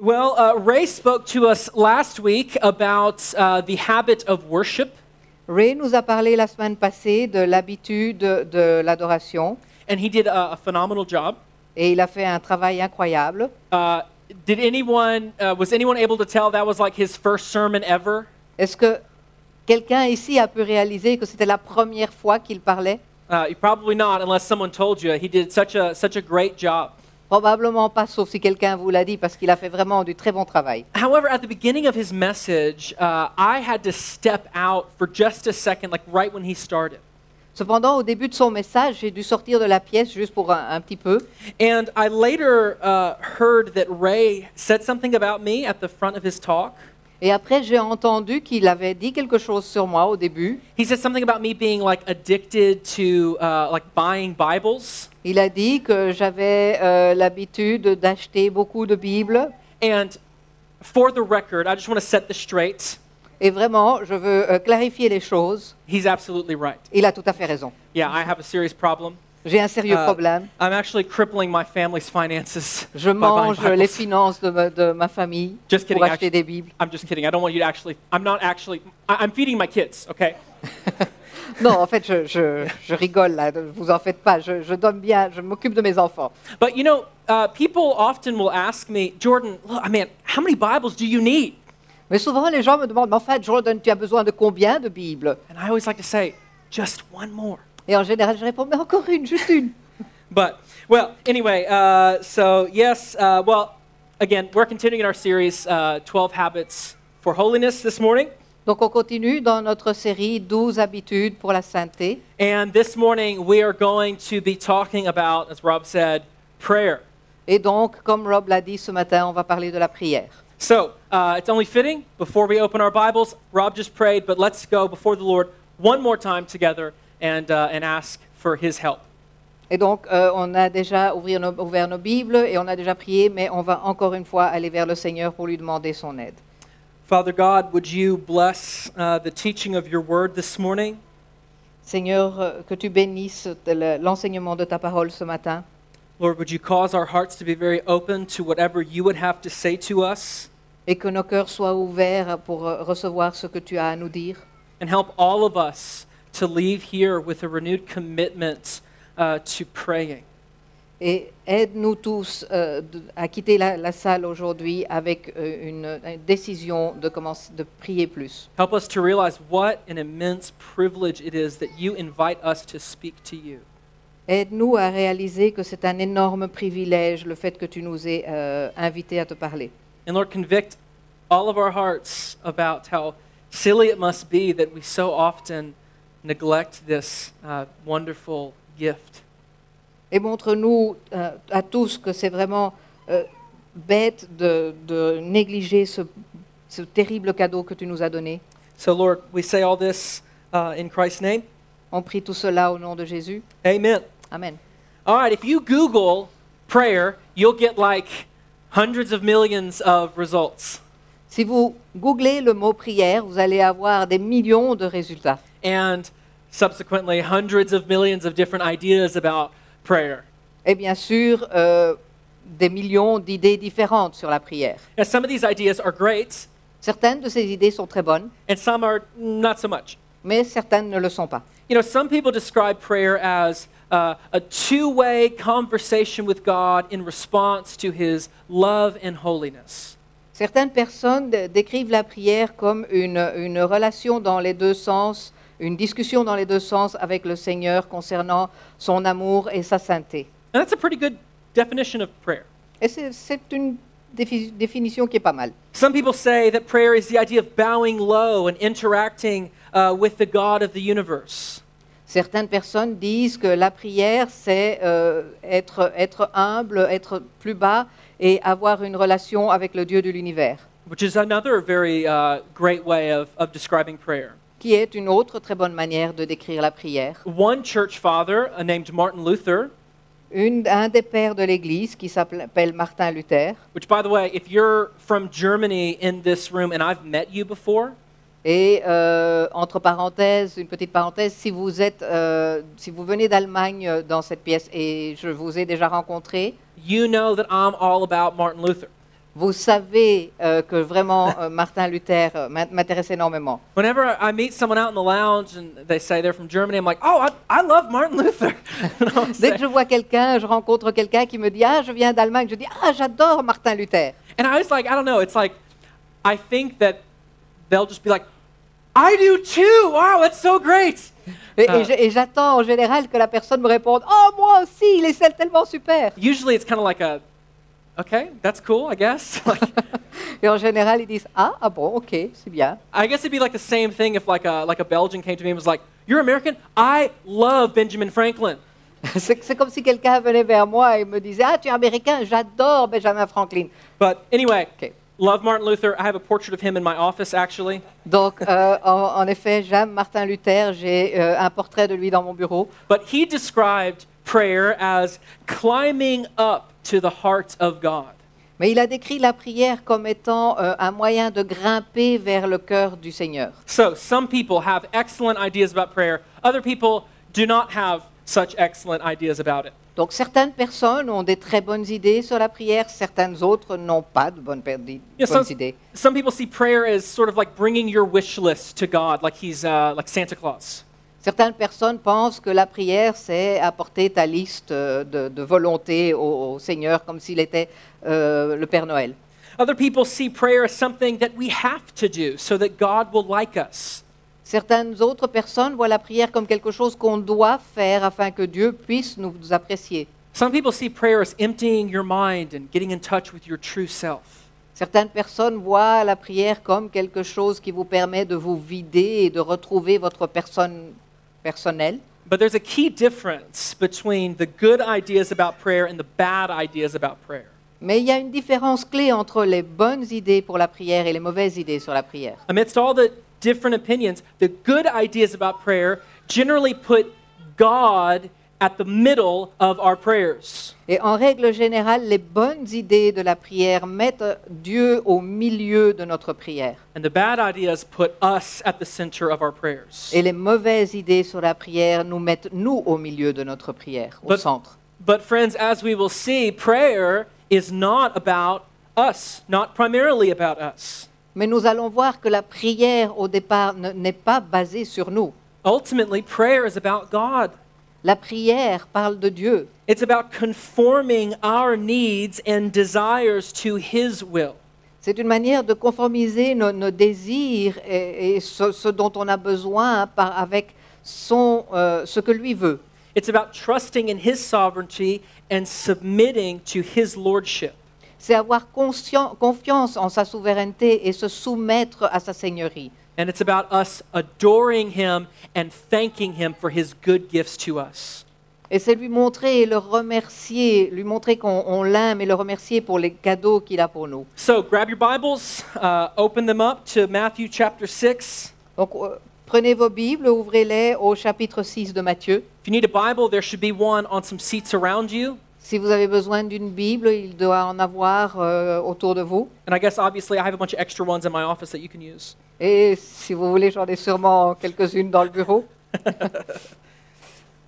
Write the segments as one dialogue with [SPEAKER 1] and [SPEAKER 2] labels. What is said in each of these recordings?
[SPEAKER 1] Well, uh, Ray spoke to us last week about uh, the habit of worship,
[SPEAKER 2] Ray nous a parlé la semaine passée de l'habitude de l'adoration
[SPEAKER 1] and he did a, a phenomenal job.
[SPEAKER 2] et il a fait un travail incroyable.
[SPEAKER 1] Uh, did anyone, uh, was anyone able to tell that was like his first sermon ever?
[SPEAKER 2] Est-ce que quelqu'un ici a pu réaliser que c'était la première fois qu'il parlait
[SPEAKER 1] Uh, probably not, unless someone told you. He did such a such a great job.
[SPEAKER 2] Probablement pas, sauf si quelqu'un vous l'a dit, parce qu'il a fait vraiment du très bon travail.
[SPEAKER 1] However, at the beginning of his message, uh, I had to step out for just a second, like right when he started.
[SPEAKER 2] Cependant, au début de son message, j'ai dû sortir de la pièce juste pour un, un petit peu.
[SPEAKER 1] And I later uh, heard that Ray said something about me at the front of his talk.
[SPEAKER 2] Et après, j'ai entendu qu'il avait dit quelque chose sur moi au début.
[SPEAKER 1] He said something about me being like addicted to uh, like buying Bibles.
[SPEAKER 2] Il a dit que j'avais euh, l'habitude d'acheter beaucoup de Bibles.
[SPEAKER 1] And for the record, I just want to set this straight.
[SPEAKER 2] Et vraiment, je veux euh, clarifier les choses.
[SPEAKER 1] He's absolutely right.
[SPEAKER 2] Il a tout à fait raison.
[SPEAKER 1] Yeah, I have a serious problem.
[SPEAKER 2] J'ai un sérieux
[SPEAKER 1] Uh,
[SPEAKER 2] problème.
[SPEAKER 1] I'm actually crippling my family's finances.
[SPEAKER 2] Je mange les finances de ma, de ma famille
[SPEAKER 1] Just kidding,
[SPEAKER 2] pour acheter
[SPEAKER 1] actually.
[SPEAKER 2] des Bibles.
[SPEAKER 1] I'm just kidding. I don't want you to actually. I'm not actually. I'm feeding my kids. Okay?
[SPEAKER 2] Non, en fait, je, je- je rigole là, ne vous en faites pas. Je, je donne bien, je m'occupe de mes enfants.
[SPEAKER 1] But you know, uh, people often will ask me, Jordan, look, I mean, how many Bibles do you need?
[SPEAKER 2] Mais souvent, les gens me demandent, mais en fait, Jordan, tu as besoin de combien de Bibles?
[SPEAKER 1] And I always like to say, just one more.
[SPEAKER 2] Et en général, je réponds, mais encore une, juste une.
[SPEAKER 1] But well, anyway, uh, so yes, uh, well, again, we're continuing in our series, uh, 12 Habits for Holiness this morning.
[SPEAKER 2] Donc, on continue dans notre série 12 habitudes pour la sainteté.
[SPEAKER 1] And this morning, we are going to be talking about, as Rob said, prayer.
[SPEAKER 2] Et donc, comme Rob l'a dit ce matin, on va parler de la prière.
[SPEAKER 1] So uh, it's only fitting before we open our Bibles. Rob just prayed, but let's go before the Lord one more time together and, uh, and ask for His help.
[SPEAKER 2] Et donc, euh, on a déjà ouvert nos, ouvert nos Bibles et on a déjà prié, mais on va encore une fois aller vers le Seigneur pour lui demander son aide.
[SPEAKER 1] Father God, would you bless uh, the teaching of your word this morning?
[SPEAKER 2] Seigneur, euh, que tu bénisses le- l'enseignement de ta parole ce matin.
[SPEAKER 1] Lord, would you cause our hearts to be very open to whatever you would have to say to us?
[SPEAKER 2] et que nos cœurs soient ouverts pour euh, recevoir ce que tu as à nous dire.
[SPEAKER 1] And help all of us to leave here with a renewed commitment uh, to praying.
[SPEAKER 2] Et aide-nous tous euh, à quitter la, la salle aujourd'hui avec euh, une, une décision de, commencer, de prier plus.
[SPEAKER 1] Help us to realize what an immense privilege it is that you invite us to speak to you.
[SPEAKER 2] Aide-nous à réaliser que c'est un énorme privilège le fait que tu nous aies euh, invités à te parler.
[SPEAKER 1] And Lord, convict all of our hearts about how silly it must be that we so often neglect this uh, wonderful gift.
[SPEAKER 2] Et montre-nous euh, à tous que c'est vraiment euh, bête de, de négliger ce, ce terrible cadeau que tu nous as donné.
[SPEAKER 1] So, Lord, we say all this uh, in Christ's name.
[SPEAKER 2] On prie tout cela au nom de Jésus.
[SPEAKER 1] Amen.
[SPEAKER 2] Amen.
[SPEAKER 1] All right, if you Google prayer, you'll get like hundreds of millions of results.
[SPEAKER 2] Si vous googlez le mot prière, vous allez avoir des millions de résultats.
[SPEAKER 1] And subsequently, hundreds of millions of different ideas about prayer.
[SPEAKER 2] Et bien sûr, euh, des millions d'idées différentes sur la prière.
[SPEAKER 1] Now, some of these ideas are great,
[SPEAKER 2] Certaines de ces idées sont très bonnes,
[SPEAKER 1] and some are not so much.
[SPEAKER 2] mais certaines ne le sont pas.
[SPEAKER 1] You know, some people describe prayer as uh, a two way conversation with God in response to His love and holiness.
[SPEAKER 2] Certaines personnes dé- décrivent la prière comme une, une relation dans les deux sens, une discussion dans les deux sens avec le Seigneur concernant son amour et sa sainteté.
[SPEAKER 1] And that's a pretty good definition of prayer.
[SPEAKER 2] Et c'est une défi- définition qui est pas mal.
[SPEAKER 1] Some people say that prayer is the idea of bowing low and interacting uh, with the God of the universe.
[SPEAKER 2] Certaines personnes disent que la prière, c'est euh, être, être humble, être plus bas et avoir une relation avec le Dieu de l'univers,
[SPEAKER 1] which is another very uh, great way of, of describing prayer.
[SPEAKER 2] Qui est une autre très bonne manière de décrire la prière.
[SPEAKER 1] One church father uh, named Martin Luther,
[SPEAKER 2] Une- un des pères de l'Église, qui s'appelle Martin Luther,
[SPEAKER 1] which, by the way, if you're from Germany in this room and I've met you before,
[SPEAKER 2] et euh, entre parenthèses, une petite parenthèse, si vous, êtes, euh, si vous venez d'Allemagne euh, dans cette pièce et je vous ai déjà rencontré,
[SPEAKER 1] you know that I'm all about Martin Luther.
[SPEAKER 2] Vous savez euh, que vraiment euh, Martin Luther euh, m'in- m'intéresse énormément.
[SPEAKER 1] Whenever I meet someone out in the lounge and they say they're from Germany, I'm like, oh, I, I love Martin Luther.
[SPEAKER 2] Dès que je vois quelqu'un, je rencontre quelqu'un qui me dit Ah, je viens d'Allemagne, je dis Ah, j'adore Martin Luther.
[SPEAKER 1] and I was like, I don't know. It's like, I think that they'll just be like, I do too. Wow, that's so great.
[SPEAKER 2] Et, et j'attends en général que la personne me réponde Oh, moi aussi, il est tellement super.
[SPEAKER 1] Usually it's kind of like a, okay, that's cool, I guess. like,
[SPEAKER 2] Et en général, ils disent Ah, ah bon, ok, c'est bien.
[SPEAKER 1] I guess it'd be like the same thing if like a, like a Belgian came to me and was like, you're American? I love Benjamin Franklin.
[SPEAKER 2] C'est comme si quelqu'un venait vers moi et me disait Ah, tu es américain, j'adore Benjamin Franklin.
[SPEAKER 1] But anyway,
[SPEAKER 2] Ok.
[SPEAKER 1] love Martin Luther. I have a portrait of him in my office, actually.
[SPEAKER 2] Donc, euh, en, en effet, j'aime Martin Luther, j'ai euh, un portrait de lui dans mon bureau.
[SPEAKER 1] But he described prayer as climbing up to the heart of God.
[SPEAKER 2] Mais il a décrit la prière comme étant euh, un moyen de grimper vers le cœur du Seigneur.
[SPEAKER 1] So some people have excellent ideas about prayer. Other people do not have such excellent ideas about it.
[SPEAKER 2] Donc certaines personnes ont des très bonnes idées sur la prière, certaines autres n'ont pas de bonnes,
[SPEAKER 1] Yeah,
[SPEAKER 2] bonnes
[SPEAKER 1] some,
[SPEAKER 2] idées.
[SPEAKER 1] some people see prayer as sort of like bringing your wish list to God, like he's uh, like Santa Claus.
[SPEAKER 2] Certaines personnes pensent que la prière, c'est apporter ta liste euh, de, de volontés au, au Seigneur comme s'il était euh, le Père Noël.
[SPEAKER 1] Other people see prayer as something that we have to do so that God will like us.
[SPEAKER 2] Certaines autres personnes voient la prière comme quelque chose qu'on doit faire afin que Dieu puisse nous apprécier.
[SPEAKER 1] Some people see prayer as emptying your mind and getting in touch with your true self.
[SPEAKER 2] Certaines personnes voient la prière comme quelque chose qui vous permet de vous vider et de retrouver votre personne
[SPEAKER 1] But there's a key difference between the good ideas about prayer and the bad ideas about prayer.
[SPEAKER 2] Mais il y a une différence clé entre les bonnes idées pour la prière et les mauvaises idées sur la prière.
[SPEAKER 1] Amidst all the different opinions, the good ideas about prayer generally put God at the middle of our prayers.
[SPEAKER 2] Et en règle générale, les bonnes idées de la prière mettent Dieu au milieu de notre prière.
[SPEAKER 1] And the bad ideas put us at the center of our prayers.
[SPEAKER 2] Et les mauvaises idées sur la prière nous mettent nous au milieu de notre prière, au
[SPEAKER 1] But-
[SPEAKER 2] centre.
[SPEAKER 1] But, friends, as we will see, prayer is not about us, not primarily about us.
[SPEAKER 2] Mais nous allons voir que la prière au départ ne- n'est pas basée sur nous.
[SPEAKER 1] Ultimately, prayer is about God.
[SPEAKER 2] La prière parle de Dieu.
[SPEAKER 1] It's about conforming our needs and desires to His will.
[SPEAKER 2] C'est une manière de conformiser nos, nos désirs et, et ce, ce dont on a besoin par- avec son, euh, ce que lui veut.
[SPEAKER 1] It's about trusting in His sovereignty and submitting to His lordship.
[SPEAKER 2] C'est avoir confiance en sa souveraineté et se soumettre à sa seigneurie.
[SPEAKER 1] And it's about us adoring Him and thanking Him for His good gifts to us.
[SPEAKER 2] Et c'est lui montrer et le remercier, lui montrer qu'on l'aime et le remercier pour les cadeaux qu'il a pour nous.
[SPEAKER 1] So grab your Bibles, uh, open them up to Matthew chapter 6.
[SPEAKER 2] Donc euh, prenez vos Bibles, ouvrez-les au chapitre 6 de Matthieu.
[SPEAKER 1] If you need a Bible, there should be one on some seats around you.
[SPEAKER 2] Si vous avez besoin d'une Bible, il doit en avoir euh, autour de vous.
[SPEAKER 1] And I guess obviously I have a bunch of extra ones in my office that you can use.
[SPEAKER 2] Et si vous voulez, j'en ai sûrement quelques-unes dans le bureau.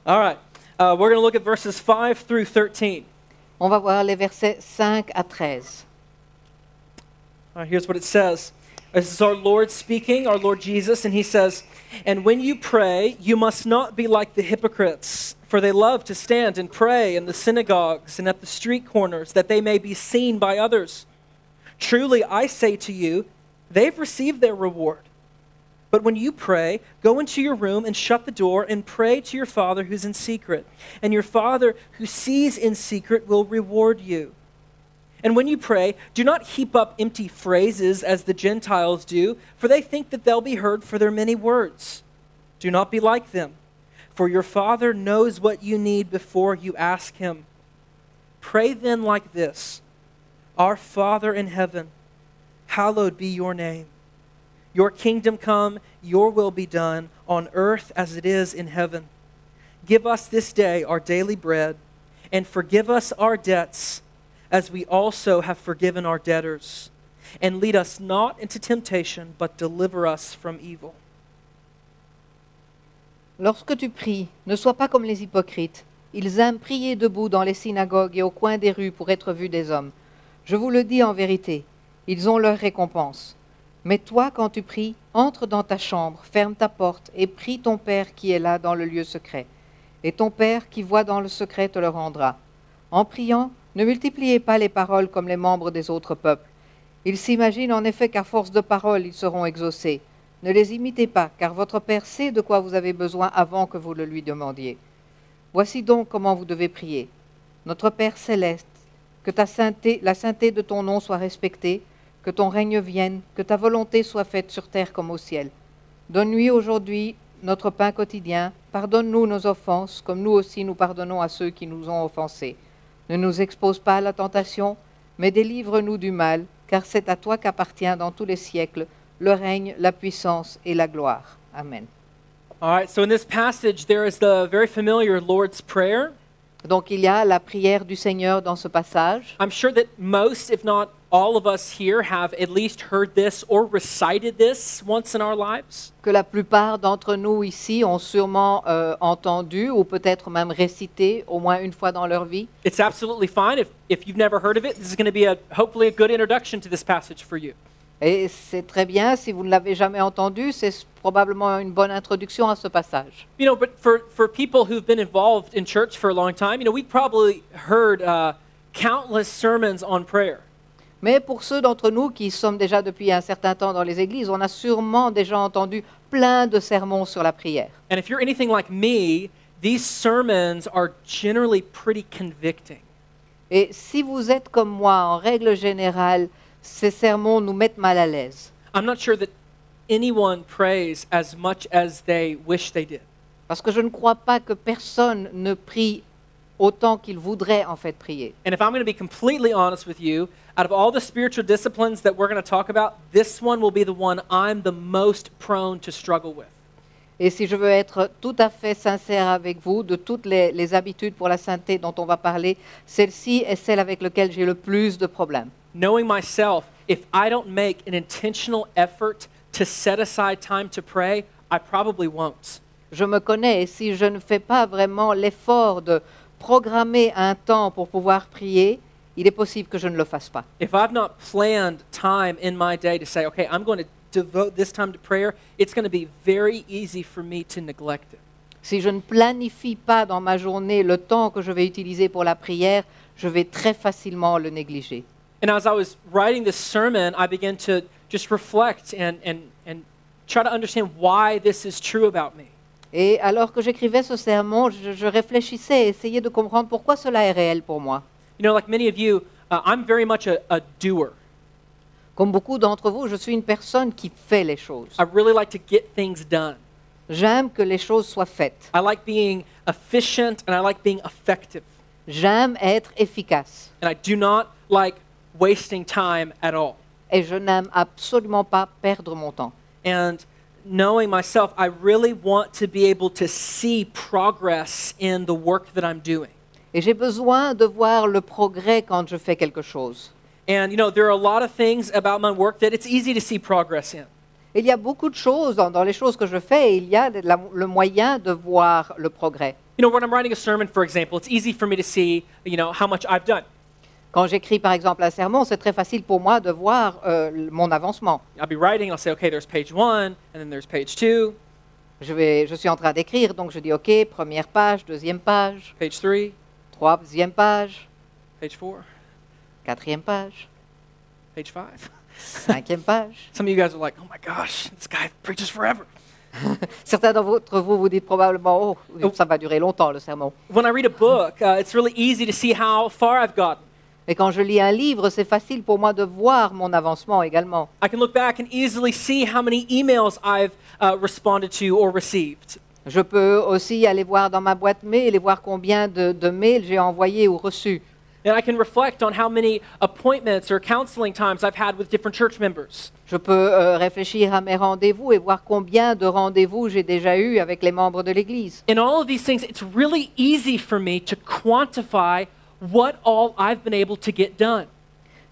[SPEAKER 1] All right. Uh, we're going to look at verses 5 through 13.
[SPEAKER 2] On va voir les versets 5 à 13.
[SPEAKER 1] All right, here's what it says. This is our Lord speaking, our Lord Jesus, and he says, And when you pray, you must not be like the hypocrites, for they love to stand and pray in the synagogues and at the street corners, that they may be seen by others. Truly, I say to you, they've received their reward. But when you pray, go into your room and shut the door and pray to your Father who's in secret. And your Father who sees in secret will reward you. And when you pray, do not heap up empty phrases as the Gentiles do, for they think that they'll be heard for their many words. Do not be like them, for your Father knows what you need before you ask Him. Pray then like this Our Father in heaven, hallowed be your name. Your kingdom come, your will be done, on earth as it is in heaven. Give us this day our daily bread, and forgive us our debts as we also have forgiven our debtors. And lead us not into temptation, but deliver us from evil.
[SPEAKER 2] Lorsque tu pries, ne sois pas comme les hypocrites. Ils aiment prier debout dans les synagogues et au coin des rues pour être vus des hommes. Je vous le dis en vérité, ils ont leur récompense. Mais toi, quand tu pries, entre dans ta chambre, ferme ta porte et prie ton Père qui est là dans le lieu secret. Et ton Père qui voit dans le secret te le rendra. En priant, ne multipliez pas les paroles comme les membres des autres peuples. Ils s'imaginent en effet qu'à force de paroles, ils seront exaucés. Ne les imitez pas, car votre Père sait de quoi vous avez besoin avant que vous le lui demandiez. Voici donc comment vous devez prier. Notre Père céleste, que ta sainteté, la sainteté de ton nom soit respectée, que ton règne vienne, que ta volonté soit faite sur terre comme au ciel. Donne-lui aujourd'hui notre pain quotidien, pardonne-nous nos offenses, comme nous aussi nous pardonnons à ceux qui nous ont offensés. Ne nous expose pas à la tentation, mais délivre-nous du mal, car c'est à toi qu'appartient dans tous les siècles le règne, la puissance et la gloire. Amen.
[SPEAKER 1] All right, so in this passage, there is the very familiar Lord's Prayer.
[SPEAKER 2] Donc il y a la prière du Seigneur dans ce passage.
[SPEAKER 1] I'm sure that most, if not all of us here, have at least heard this or recited this once in our lives.
[SPEAKER 2] que la plupart d'entre nous ici ont sûrement euh, entendu ou peut-être même récité au moins une fois dans leur vie.
[SPEAKER 1] It's absolutely fine if, if you've never heard of it. This is going to be a hopefully a good introduction to this passage for you.
[SPEAKER 2] Et c'est très bien, si vous ne l'avez jamais entendu, c'est probablement une bonne introduction à ce passage.
[SPEAKER 1] You know, but for, for people who've been involved in church for a long time, you know, we've probably heard uh, countless sermons on prayer.
[SPEAKER 2] Mais pour ceux d'entre nous qui sommes déjà depuis un certain temps dans les églises, on a sûrement déjà entendu plein de sermons sur la prière.
[SPEAKER 1] And if you're anything like me, these sermons are generally pretty convicting.
[SPEAKER 2] Et si vous êtes comme moi, en règle générale, ces sermons nous mettent mal à l'aise.
[SPEAKER 1] I'm not sure that anyone prays as much as they wish they did.
[SPEAKER 2] Parce que je ne crois pas que personne ne prie autant qu'il voudrait en fait prier.
[SPEAKER 1] And if I'm going to be completely honest with you, out of all the spiritual disciplines that we're going to talk about, this one will be the one I'm the most prone to struggle with.
[SPEAKER 2] Et si je veux être tout à fait sincère avec vous, de toutes les, les habitudes pour la sainteté dont on va parler, celle-ci est celle avec laquelle j'ai le plus de problèmes.
[SPEAKER 1] Knowing myself, if I don't make an intentional effort to set aside time to pray, I probably won't.
[SPEAKER 2] Je me connais et si je ne fais pas vraiment l'effort de programmer un temps pour pouvoir prier, il est possible que je ne le fasse pas.
[SPEAKER 1] If I've not planned time in my day to say, okay, I'm going to devote this time to prayer, it's going to be very easy for me to neglect it.
[SPEAKER 2] Si je ne planifie pas dans ma journée le temps que je vais utiliser pour la prière, je vais très facilement le négliger.
[SPEAKER 1] And as I was writing this sermon, I began to just reflect and, and, and try to understand why this is true about me.
[SPEAKER 2] Et alors que j'écrivais ce sermon, je, je réfléchissais, essayais de comprendre pourquoi cela est réel pour moi.
[SPEAKER 1] You know, like many of you, uh, I'm very much a, a doer.
[SPEAKER 2] Comme beaucoup d'entre vous, je suis une personne qui fait les choses.
[SPEAKER 1] I really like to get things done.
[SPEAKER 2] J'aime que les choses soient faites.
[SPEAKER 1] I like being efficient and I like being effective.
[SPEAKER 2] J'aime être efficace.
[SPEAKER 1] And I do not like wasting time at all.
[SPEAKER 2] Et je n'aime absolument pas perdre mon temps.
[SPEAKER 1] And knowing myself, I really want to be able to see progress in the work that I'm doing.
[SPEAKER 2] Et j'ai besoin de voir le progrès quand je fais quelque chose.
[SPEAKER 1] And you know, there are a lot of things about my work that it's easy to see progress in.
[SPEAKER 2] Il y a beaucoup de choses dans, dans les choses que je fais, il y a la- le moyen de voir le progrès.
[SPEAKER 1] You know, when I'm writing a sermon, for example, it's easy for me to see, you know, how much I've done.
[SPEAKER 2] Quand j'écris par exemple un sermon, c'est très facile pour moi de voir euh, mon avancement.
[SPEAKER 1] I'll be writing, I'll say, okay, there's page one, and then there's page two,
[SPEAKER 2] Je, vais, je suis en train d'écrire, donc je dis OK, première page, deuxième page,
[SPEAKER 1] page three,
[SPEAKER 2] troisième page,
[SPEAKER 1] page four,
[SPEAKER 2] quatrième page,
[SPEAKER 1] page five.
[SPEAKER 2] cinquième page.
[SPEAKER 1] Some of you guys are like, oh my gosh, this guy preaches forever.
[SPEAKER 2] Certains d'entre vous vous dites probablement, oh, ça va durer longtemps le sermon.
[SPEAKER 1] When I read a book, uh, it's really easy to see how far I've gotten.
[SPEAKER 2] Et quand je lis un livre, c'est facile pour moi de voir mon avancement également.
[SPEAKER 1] I can look back and easily see how many emails I've uh, responded to or received.
[SPEAKER 2] Je peux aussi aller voir dans ma boîte mail et voir combien de, de mails j'ai envoyés ou reçus.
[SPEAKER 1] And I can reflect on how many appointments or counseling times I've had with different church members.
[SPEAKER 2] Je peux euh, réfléchir à mes rendez-vous et voir combien de rendez-vous j'ai déjà eu avec les membres de l'Église.
[SPEAKER 1] In all of these things, it's really easy for me to quantify what all I've been able to get done.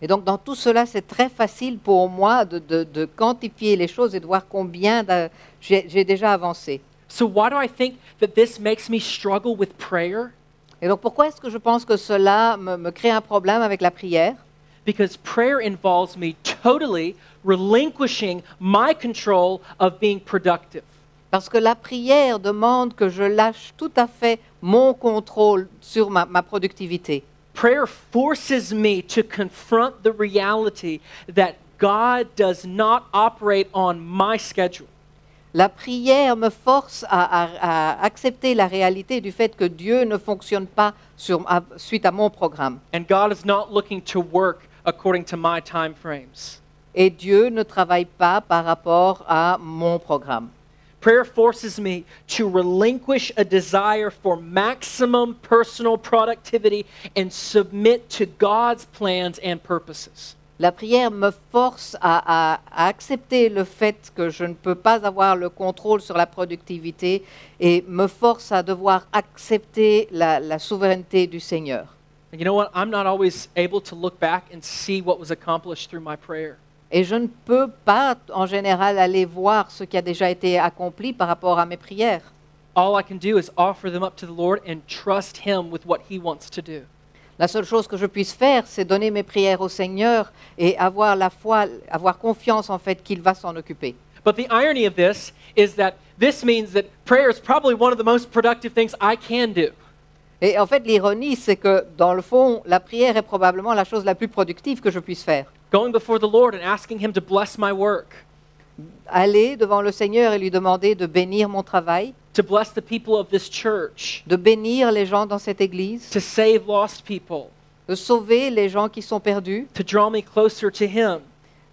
[SPEAKER 2] Et donc dans tout cela, c'est très facile pour moi de, de- de quantifier les choses et de voir combien j'ai déjà avancé.
[SPEAKER 1] So, why do I think that this makes me struggle with prayer?
[SPEAKER 2] Et donc pourquoi est-ce que je pense que cela me, me crée un problème avec la prière?
[SPEAKER 1] Because prayer involves me totally relinquishing my control of being productive.
[SPEAKER 2] Parce que la prière demande que je lâche tout à fait mon contrôle sur ma, ma productivité.
[SPEAKER 1] Prayer forces me to confront the reality that God does not operate on my schedule.
[SPEAKER 2] La prière me force à, à- à accepter la réalité du fait que Dieu ne fonctionne pas sur, à- suite à mon programme.
[SPEAKER 1] And God is not looking to work according to my time frames.
[SPEAKER 2] Et Dieu ne travaille pas par rapport à mon programme.
[SPEAKER 1] Prayer forces me to relinquish a desire for maximum personal productivity and submit to God's plans and purposes.
[SPEAKER 2] La prière me force à, à- à accepter le fait que je ne peux pas avoir le contrôle sur la productivité et me force à devoir accepter la, la souveraineté du Seigneur.
[SPEAKER 1] And you know what? I'm not always able to look back and see what was accomplished through my prayer.
[SPEAKER 2] Et je ne peux pas, en général, aller voir ce qui a déjà été accompli par rapport à mes prières.
[SPEAKER 1] All I can do is offer them up to the Lord and trust Him with what He wants to do.
[SPEAKER 2] La seule chose que je puisse faire, c'est donner mes prières au Seigneur et avoir la foi, avoir confiance en fait qu'il va s'en occuper.
[SPEAKER 1] But the irony of this is that this means that prayer is probably one of the most productive things I can do.
[SPEAKER 2] Et en fait, l'ironie, c'est que dans le fond, la prière est probablement la chose la plus productive que je puisse faire.
[SPEAKER 1] Going before the Lord and asking Him to bless my work,
[SPEAKER 2] Aller devant le Seigneur et lui demander de bénir mon travail,
[SPEAKER 1] to bless the people of this church,
[SPEAKER 2] de bénir les gens dans cette église,
[SPEAKER 1] to save lost people,
[SPEAKER 2] de sauver les gens qui sont perdus,
[SPEAKER 1] to draw me closer to Him,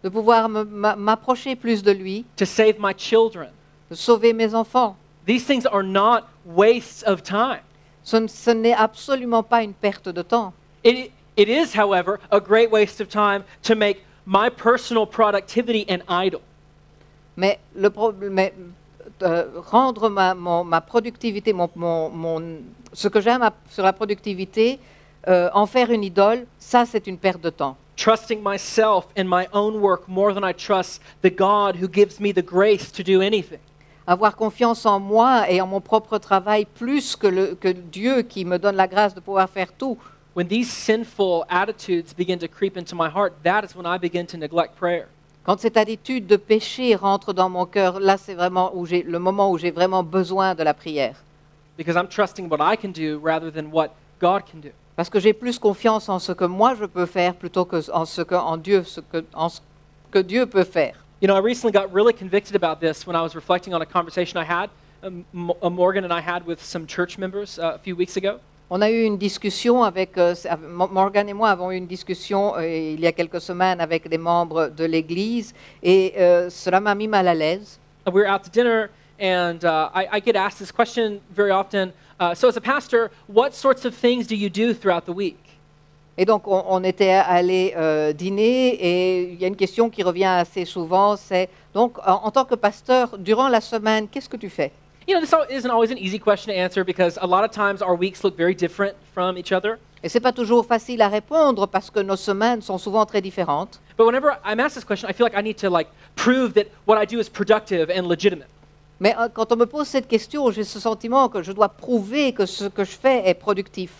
[SPEAKER 2] de pouvoir m'approcher plus de lui,
[SPEAKER 1] to save my children.
[SPEAKER 2] de sauver mes enfants.
[SPEAKER 1] These things are not wastes of time.
[SPEAKER 2] Ce n'est absolument pas une perte de temps.
[SPEAKER 1] It, it is, however, a great waste of time to make my personal productivity an idol.
[SPEAKER 2] Mais, le pro- mais, euh, rendre ma, mon- ma productivité, mon, mon- mon- ce que j'aime sur la productivité, euh, en faire une idole, ça c'est une perte de temps.
[SPEAKER 1] Trusting myself and my own work more than I trust the God who gives me the grace to do anything.
[SPEAKER 2] Avoir confiance en moi et en mon propre travail plus que, le, que Dieu qui me donne la grâce de pouvoir faire tout.
[SPEAKER 1] When these sinful attitudes begin to creep into my heart, that is when I begin to neglect prayer.
[SPEAKER 2] Quand cette attitude de péché rentre dans mon cœur, là c'est vraiment où j'ai, le moment où j'ai vraiment besoin de la prière.
[SPEAKER 1] Because I'm trusting what I can do rather than what God can do.
[SPEAKER 2] Parce que j'ai plus confiance en ce que moi je peux faire plutôt que en ce que en Dieu, ce que, en ce que Dieu peut faire.
[SPEAKER 1] You know, I recently got really convicted about this when I was reflecting on a conversation I had, um, uh, Morgan and I had with some church members uh, a few weeks ago.
[SPEAKER 2] On a eu une discussion avec, euh, Morgan et moi avons eu une discussion euh, il y a quelques semaines avec des membres de l'Église et euh, cela m'a mis mal à l'aise.
[SPEAKER 1] Uh, we were out to dinner, and uh, I, I get asked this question very often. Uh, so, as a pastor, what sorts of things do you do throughout the week?
[SPEAKER 2] Et donc on, on était allé euh, dîner et il y a une question qui revient assez souvent, c'est donc en, en tant que pasteur, durant la semaine, qu'est-ce que tu fais?
[SPEAKER 1] You know, this isn't always an easy question to answer because a lot of times our weeks look very different from each other.
[SPEAKER 2] Et c'est pas toujours facile à répondre parce que nos semaines sont souvent très différentes.
[SPEAKER 1] But whenever I'm asked this question, I feel like I need to like prove that what I do is productive and legitimate.
[SPEAKER 2] Mais euh, quand on me pose cette question, j'ai ce sentiment que je dois prouver que ce que je fais est productif.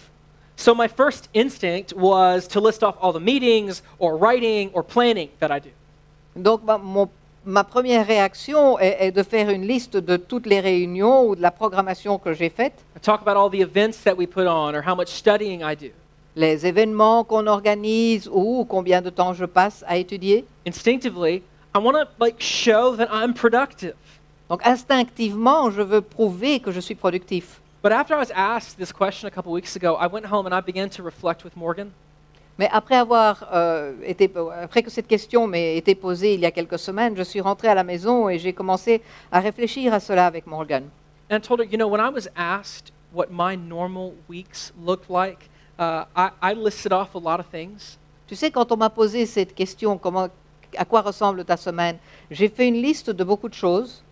[SPEAKER 1] So my first instinct was to list off all the meetings or writing or planning that I do.
[SPEAKER 2] Donc ma, mon- ma première réaction est, est de faire une liste de toutes les réunions ou de la programmation que j'ai faite, les événements qu'on organise ou combien de temps je passe à étudier.
[SPEAKER 1] Instinctively, I want to like show that I'm productive.
[SPEAKER 2] Donc instinctivement, je veux prouver que je suis productif.
[SPEAKER 1] But after I was asked this question a couple weeks ago, I went home and I began to reflect with Morgan.
[SPEAKER 2] Mais après avoir euh, été, après que cette question m'ait été posée il y a quelques semaines, je suis rentrée à la maison et j'ai commencé à réfléchir à cela avec Morgan.
[SPEAKER 1] And I told her, you know, when I was asked what my normal weeks looked like, uh, I, I listed off a lot of things.
[SPEAKER 2] Tu sais, quand on m'a posé cette question, comment, à quoi ressemble ta semaine, j'ai fait une liste de beaucoup de choses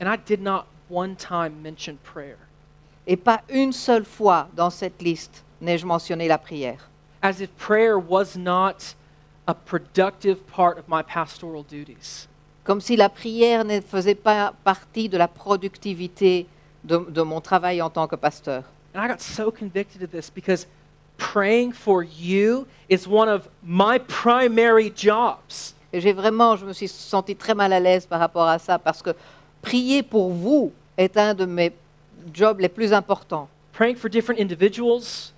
[SPEAKER 1] And I did not one time mention prayer.
[SPEAKER 2] et pas une seule fois dans cette liste n'ai-je mentionné la prière.
[SPEAKER 1] As if prayer was not a productive part of my pastoral duties.
[SPEAKER 2] Comme si la prière ne faisait pas partie de la productivité de, de mon travail en tant que pasteur.
[SPEAKER 1] And I got so convicted of this because praying for you is one of my primary jobs.
[SPEAKER 2] Et j'ai vraiment, je me suis sentie très mal à l'aise par rapport à ça parce que prier pour vous est un de mes jobs les plus importants.
[SPEAKER 1] Praying for different individuals,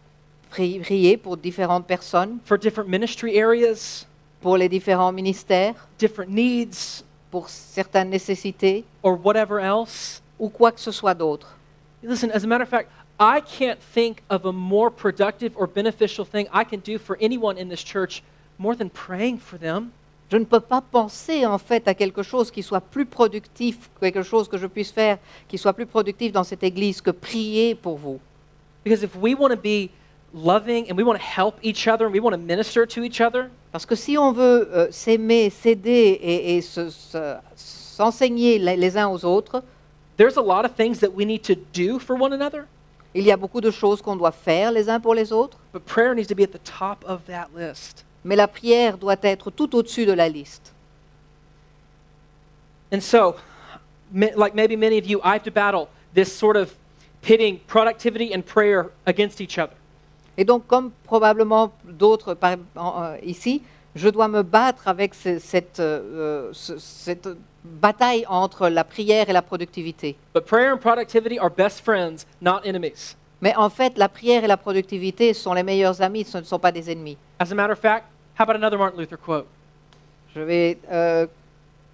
[SPEAKER 2] Prier pour différentes personnes,
[SPEAKER 1] for different ministry areas,
[SPEAKER 2] pour les différents ministères,
[SPEAKER 1] different needs,
[SPEAKER 2] pour certaines nécessités
[SPEAKER 1] or whatever else.
[SPEAKER 2] ou quoi que ce soit d'autre.
[SPEAKER 1] Listen, as a matter of fact, I can't think of a more productive or beneficial thing I can do for anyone in this church more than praying for them.
[SPEAKER 2] Je ne peux pas penser en fait à quelque chose qui soit plus productif, quelque chose que je puisse faire qui soit plus productif dans cette église que prier pour vous.
[SPEAKER 1] Because if we want to be loving and we want to help each other and we want to minister to each other,
[SPEAKER 2] Parce que si on veut euh, s'aimer, s'aider et, et se- se- s'enseigner les les uns aux autres,
[SPEAKER 1] there's a lot of things that we need to do for one another,
[SPEAKER 2] il y a beaucoup de choses qu'on doit faire les uns pour les autres,
[SPEAKER 1] but prayer needs to be at the top of that list.
[SPEAKER 2] mais la prière doit être tout au-dessus de la liste.
[SPEAKER 1] And so, ma- like maybe many of you, I have to battle this sort of pitting productivity and prayer against each other.
[SPEAKER 2] Et donc, comme probablement d'autres euh, ici, je dois me battre avec ce- cette, euh, ce- cette bataille entre la prière et la productivité.
[SPEAKER 1] But prayer and productivity are best friends, not enemies.
[SPEAKER 2] Mais en fait, la prière et la productivité sont les meilleurs amis, ce ne sont pas des ennemis.
[SPEAKER 1] As a matter of fact, how about another Martin Luther quote?
[SPEAKER 2] Je vais euh,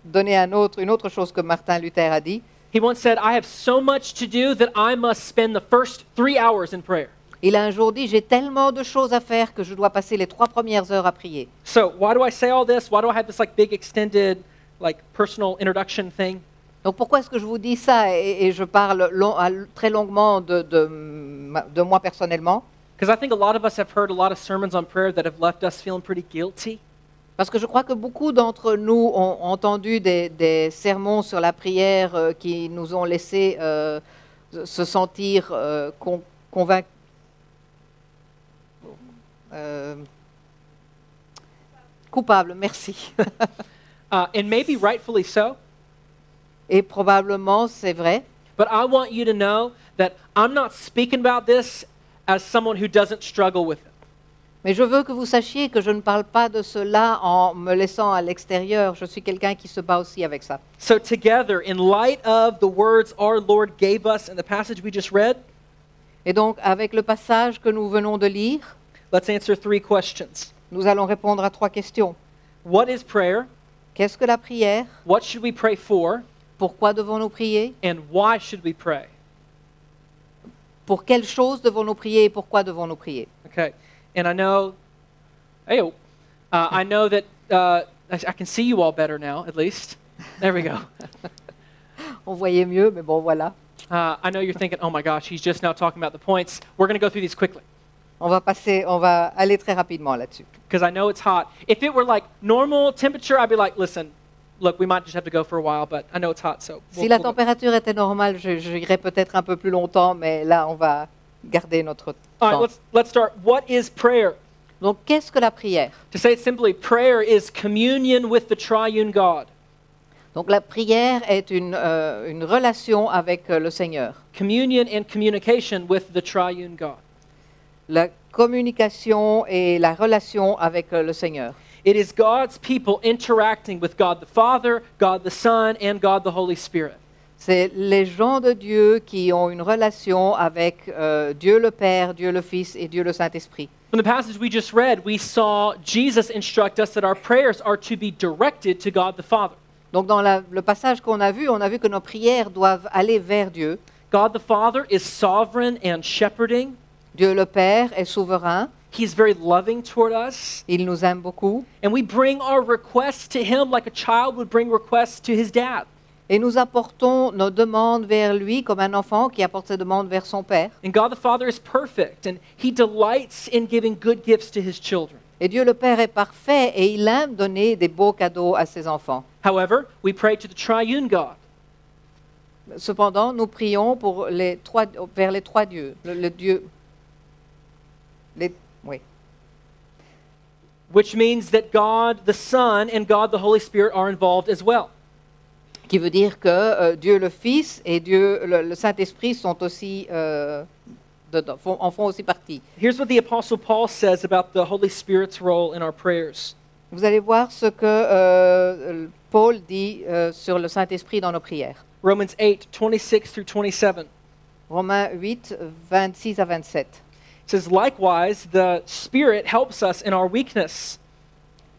[SPEAKER 2] donner un autre, une autre chose que Martin Luther a dit.
[SPEAKER 1] He once said, I have so much to do that I must spend the first three hours in prayer.
[SPEAKER 2] Il a un jour dit, j'ai tellement de choses à faire que je dois passer les trois premières heures à prier.
[SPEAKER 1] So, why do I say all this? Why do I have this like big extended like personal introduction thing?
[SPEAKER 2] Donc pourquoi est-ce que je vous dis ça et, et je parle long- à- très longuement de, de ma- de moi personnellement?
[SPEAKER 1] Because I think a lot of us have heard a lot of sermons on prayer that have left us feeling pretty guilty.
[SPEAKER 2] Parce que je crois que beaucoup d'entre nous ont entendu des, des sermons sur la prière euh, qui nous ont laissé euh, se sentir euh, con- convaincus. Euh, coupables, merci.
[SPEAKER 1] Uh, and maybe rightfully so.
[SPEAKER 2] Et probablement, c'est vrai.
[SPEAKER 1] But I want you to know that I'm not speaking about this as someone who doesn't struggle with it.
[SPEAKER 2] Mais je veux que vous sachiez que je ne parle pas de cela en me laissant à l'extérieur. Je suis quelqu'un qui se bat aussi avec ça.
[SPEAKER 1] So, together, in light of the words our Lord gave us in the passage we just read,
[SPEAKER 2] Et donc, avec le passage que nous venons de lire,
[SPEAKER 1] let's answer three questions
[SPEAKER 2] nous allons répondre à trois questions.
[SPEAKER 1] What is prayer?
[SPEAKER 2] Qu'est-ce que la prière
[SPEAKER 1] What should we pray for?
[SPEAKER 2] Pourquoi devons-nous prier
[SPEAKER 1] And why should we pray?
[SPEAKER 2] Pour quelles choses devons-nous prier et pourquoi devons-nous prier
[SPEAKER 1] Okay. And I know, hey, uh, I know that uh, I I can see you all better now, at least. There we go.
[SPEAKER 2] On voyait mieux, mais bon, voilà.
[SPEAKER 1] Uh, I know you're thinking, oh my gosh, he's just now talking about the points. We're going to go through these quickly
[SPEAKER 2] On va passer, on va aller très rapidement là-dessus.
[SPEAKER 1] because I know it's hot. If it were like normal temperature, I'd be like, listen, look, we might just have to go for a while, but I know it's hot, so.
[SPEAKER 2] Si
[SPEAKER 1] we'll-
[SPEAKER 2] la
[SPEAKER 1] we'll go.
[SPEAKER 2] température était normale, je- j'irais peut-être un peu plus longtemps, mais là, on va garder notre
[SPEAKER 1] All right,
[SPEAKER 2] temps.
[SPEAKER 1] let's, let's start. What is prayer?
[SPEAKER 2] Donc, qu'est-ce que la prière?
[SPEAKER 1] To say it simply, prayer is communion with the triune God.
[SPEAKER 2] Donc, la prière est une, euh, une relation avec euh, le Seigneur.
[SPEAKER 1] Communion and communication with the triune God.
[SPEAKER 2] La communication et la relation avec euh, le Seigneur.
[SPEAKER 1] It is God's people interacting with God the Father, God the Son, and God the Holy Spirit.
[SPEAKER 2] C'est les gens de Dieu qui ont une relation avec euh, Dieu le Père, Dieu le Fils et Dieu le Saint-Esprit.
[SPEAKER 1] From the passage we just read, we saw Jesus instruct us that our prayers are to be directed to God the Father.
[SPEAKER 2] Donc dans la- le passage qu'on a vu, on a vu que nos prières doivent aller vers Dieu.
[SPEAKER 1] God the Father is sovereign and shepherding.
[SPEAKER 2] Dieu le Père est souverain,
[SPEAKER 1] He's very loving toward us.
[SPEAKER 2] il nous aime beaucoup.
[SPEAKER 1] And we bring our requests to Him like a child would bring requests to his dad.
[SPEAKER 2] Et nous apportons nos demandes vers lui comme un enfant qui apporte ses demandes vers son Père.
[SPEAKER 1] And God the Father is perfect, and He delights in giving good gifts to His children.
[SPEAKER 2] Et Dieu le Père est parfait et il aime donner des beaux cadeaux à ses enfants.
[SPEAKER 1] However, we pray to the triune God.
[SPEAKER 2] Cependant, nous prions pour les trois, vers les trois dieux. Le, le Dieu. Les, oui.
[SPEAKER 1] which means that God the Son and God the Holy Spirit are involved as well.
[SPEAKER 2] Qui veut dire que euh, Dieu le Fils et Dieu le, le Saint-Esprit sont aussi euh, dedans, font- en font aussi partie.
[SPEAKER 1] Here's what the Apostle Paul says about the Holy Spirit's role in our prayers.
[SPEAKER 2] Vous allez voir ce que euh, Paul dit euh, sur le Saint-Esprit dans nos prières.
[SPEAKER 1] Romans 8, 26 through 27.
[SPEAKER 2] Romains 8, 26 à 27.
[SPEAKER 1] It says, Likewise, the Spirit helps us in our weakness.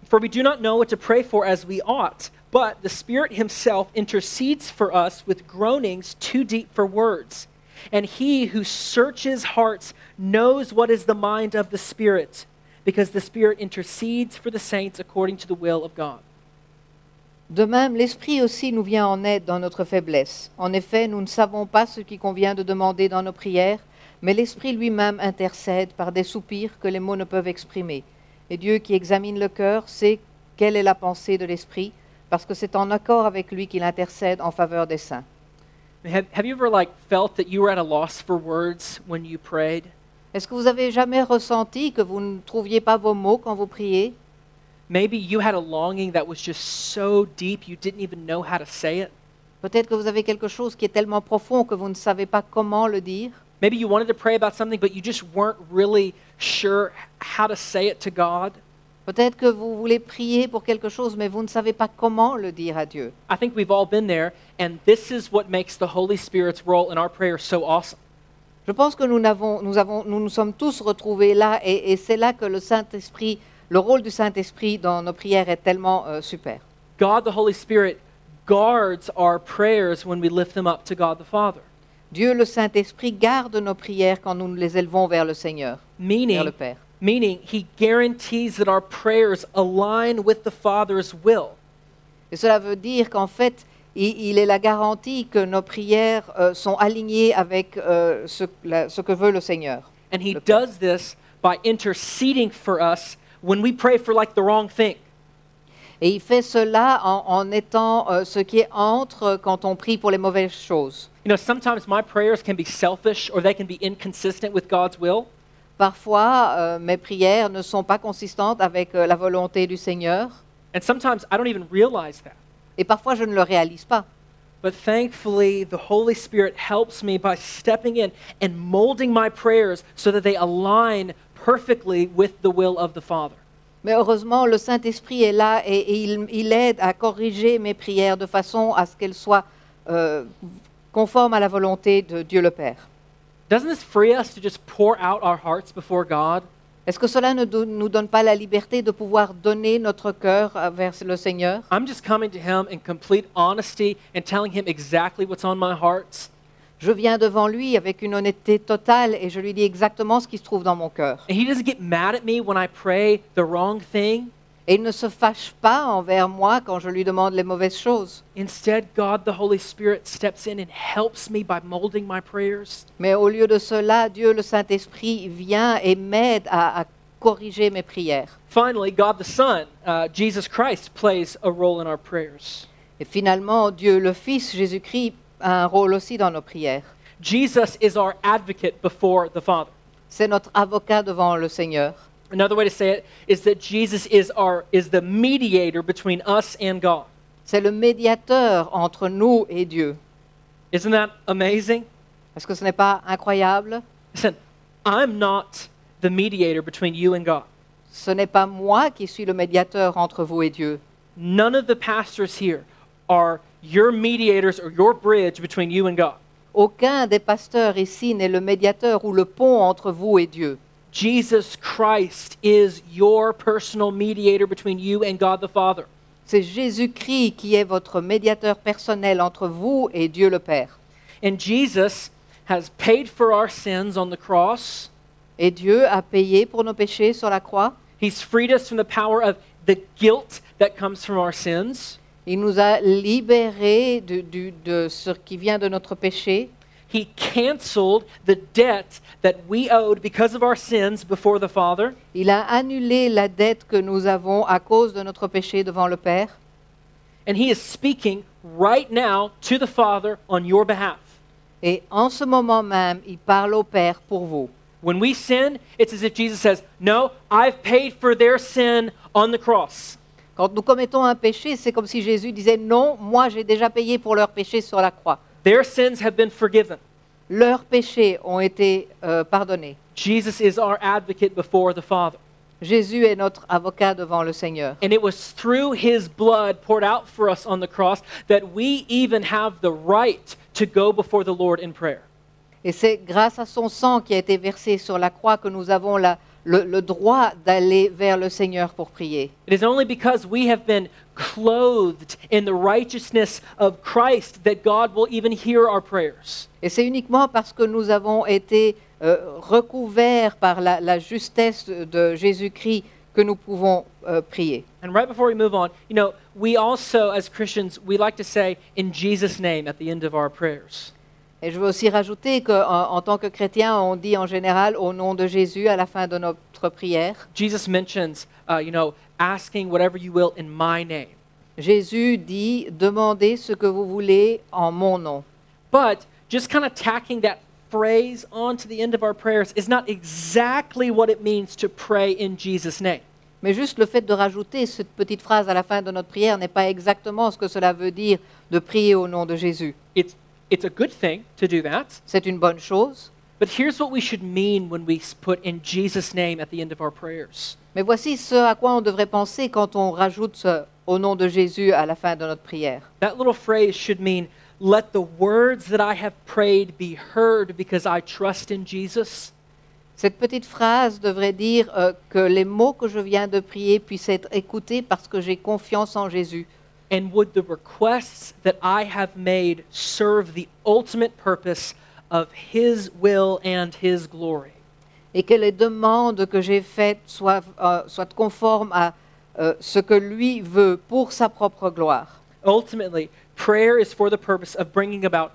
[SPEAKER 1] For we do not know what to pray for as we ought, but the Spirit Himself intercedes for us with groanings too deep for words. And He who searches hearts knows what is the mind of the Spirit, because the Spirit intercedes for the saints according to the will of God.
[SPEAKER 2] De même, l'Esprit aussi nous vient en aide dans notre faiblesse. En effet, nous ne savons pas ce qui convient de demander dans nos prières, mais l'Esprit lui-même intercède par des soupirs que les mots ne peuvent exprimer. Et Dieu qui examine le cœur sait quelle est la pensée de l'Esprit, parce que c'est en accord avec lui qu'il intercède en faveur des saints.
[SPEAKER 1] Have, have you ever like felt that you were at a loss for words when you prayed?
[SPEAKER 2] Est-ce que vous avez jamais ressenti que vous ne trouviez pas vos mots quand vous priez?
[SPEAKER 1] Maybe you had a longing that was just so deep you didn't even know how to say it.
[SPEAKER 2] Peut-être que vous avez quelque chose qui est tellement profond que vous ne savez pas comment le dire.
[SPEAKER 1] Maybe you wanted to pray about something, but you just weren't really sure how to say it to God.
[SPEAKER 2] Peut-être que vous voulez prier pour quelque chose, mais vous ne savez pas comment le dire à Dieu.
[SPEAKER 1] I think we've all been there, and this is what makes the Holy Spirit's role in our prayer so awesome.
[SPEAKER 2] Je pense que nous, n'avons- nous, avons, nous nous sommes tous retrouvés là, et, et c'est là que le Saint-Esprit, le rôle du Saint-Esprit dans nos prières est tellement euh, super.
[SPEAKER 1] God, the Holy Spirit, guards our prayers when we lift them up to God the Father,
[SPEAKER 2] Dieu, le Saint-Esprit, garde nos prières quand nous les élevons vers le Seigneur, vers
[SPEAKER 1] meaning,
[SPEAKER 2] le Père.
[SPEAKER 1] meaning He guarantees that our prayers align with the Father's will.
[SPEAKER 2] Et cela veut dire qu'en fait, il, il est la garantie que nos prières euh, sont alignées avec euh, ce, la- ce que veut le Seigneur.
[SPEAKER 1] And He does this by interceding for us when we pray for like the wrong thing.
[SPEAKER 2] Et il fait cela en, en étant euh, ce qui est entre quand on prie pour les mauvaises choses.
[SPEAKER 1] You know, sometimes my prayers can be selfish or they can be inconsistent with God's will.
[SPEAKER 2] Parfois, euh, mes prières ne sont pas consistantes avec euh, la volonté du Seigneur,
[SPEAKER 1] And sometimes I don't even realize that.
[SPEAKER 2] et parfois je ne le réalise pas.
[SPEAKER 1] But thankfully, the Holy Spirit helps me by stepping in and molding my prayers so that they align perfectly with the will of the Father.
[SPEAKER 2] Mais heureusement, le Saint-Esprit est là et, et il, il aide à corriger mes prières de façon à ce qu'elles soient euh, conformes à la volonté de Dieu le Père.
[SPEAKER 1] Doesn't this free us to just pour out our hearts before God?
[SPEAKER 2] Est-ce que cela ne do- nous donne pas la liberté de pouvoir donner notre cœur euh, vers le Seigneur?
[SPEAKER 1] I'm just coming to Him in complete honesty and telling Him exactly what's on my heart.
[SPEAKER 2] Je viens devant lui avec une honnêteté totale et je lui dis exactement ce qui se trouve dans mon cœur.
[SPEAKER 1] And He doesn't get mad at me when I pray the wrong thing.
[SPEAKER 2] Et il ne se fâche pas envers moi quand je lui demande les mauvaises choses.
[SPEAKER 1] Instead, God the Holy Spirit steps in and helps me by molding my prayers.
[SPEAKER 2] Mais au lieu de cela, Dieu le Saint-Esprit vient et m'aide à, à corriger mes prières.
[SPEAKER 1] Finally, God the Son, uh, Jesus Christ, plays a role in our prayers.
[SPEAKER 2] Et finalement, Dieu le Fils, Jésus-Christ, a un rôle aussi dans nos prières.
[SPEAKER 1] Jesus is our advocate before the Father.
[SPEAKER 2] C'est notre avocat devant le Seigneur.
[SPEAKER 1] Another way to say it is that Jesus is our is the mediator between us and God.
[SPEAKER 2] C'est le médiateur entre nous et Dieu.
[SPEAKER 1] Isn't that amazing?
[SPEAKER 2] Est-ce que ce n'est pas incroyable?
[SPEAKER 1] Listen, I'm not the mediator between you and God.
[SPEAKER 2] Ce n'est pas moi qui suis le médiateur entre vous et Dieu.
[SPEAKER 1] None of the pastors here are your mediators or your bridge between you and God.
[SPEAKER 2] Aucun des pasteurs ici n'est le médiateur ou le pont entre vous et Dieu.
[SPEAKER 1] Jesus Christ is your personal mediator between you and God the Father.
[SPEAKER 2] C'est Jésus-Christ qui est votre médiateur personnel entre vous et Dieu le Père.
[SPEAKER 1] And Jesus has paid for our sins on the cross.
[SPEAKER 2] Et Dieu a payé pour nos péchés sur la croix.
[SPEAKER 1] He's freed us from the power of the guilt that comes from our sins.
[SPEAKER 2] Il nous a libérés de ce qui vient de notre péché.
[SPEAKER 1] He canceled the debt that we owed because of our sins before the Father.
[SPEAKER 2] Il a annulé la dette que nous avons à cause de notre péché devant le Père.
[SPEAKER 1] And He is speaking right now to the Father on your behalf.
[SPEAKER 2] Et en ce moment même, il parle au Père pour vous.
[SPEAKER 1] When we sin, it's as if Jesus says, No, I've paid for their sin on the cross.
[SPEAKER 2] Quand nous commettons un péché, c'est comme si Jésus disait non, moi j'ai déjà payé pour leur péché sur la croix.
[SPEAKER 1] Their sins have been forgiven.
[SPEAKER 2] leurs péchés ont été euh, pardonnés.
[SPEAKER 1] Jesus is our advocate before the Father.
[SPEAKER 2] Jésus est notre avocat devant le Seigneur.
[SPEAKER 1] And it was through his blood poured out for us on the cross that we even have the right to go before the Lord in prayer.
[SPEAKER 2] Et c'est grâce à son sang qui a été versé sur la croix que nous avons la- le, le droit d'aller vers le Seigneur pour prier.
[SPEAKER 1] It is only because we have been clothed in the righteousness of Christ that God will even hear our prayers.
[SPEAKER 2] Et c'est uniquement parce que nous avons été euh, recouverts par la, la justesse de Jésus-Christ que nous pouvons euh, prier.
[SPEAKER 1] And right before we move on, you know, we also, as Christians, we like to say, in Jesus' name, at the end of our prayers.
[SPEAKER 2] Et je veux aussi rajouter qu'en en tant que chrétien, on dit en général au nom de Jésus à la fin de notre prière.
[SPEAKER 1] Jesus mentions, uh, you know, asking whatever you will in my name.
[SPEAKER 2] Jésus dit demandez ce que vous voulez en mon nom.
[SPEAKER 1] But just kind of tacking that phrase onto the end of our prayers is not exactly what it means to pray in Jesus' name.
[SPEAKER 2] Mais juste le fait de rajouter cette petite phrase à la fin de notre prière n'est pas exactement ce que cela veut dire de prier au nom de Jésus.
[SPEAKER 1] It's, it's a good thing to do that.
[SPEAKER 2] C'est une bonne chose,
[SPEAKER 1] But here's what we should mean when we put in Jesus' name at the end of our prayers.
[SPEAKER 2] mais voici ce à quoi on devrait penser quand on rajoute ce au nom de Jésus à la fin de notre prière.
[SPEAKER 1] That little phrase should mean, let the words that I have prayed be heard because I trust in Jesus.
[SPEAKER 2] Cette petite phrase devrait dire euh, que les mots que je viens de prier puissent être écoutés parce que j'ai confiance en Jésus.
[SPEAKER 1] And would the requests that I have made serve the ultimate purpose of His will and His glory?
[SPEAKER 2] et que les demandes que j'ai faites soient, euh, soient conformes à euh, ce que lui veut pour sa propre gloire.
[SPEAKER 1] Ultimately, prayer is for the purpose of bringing about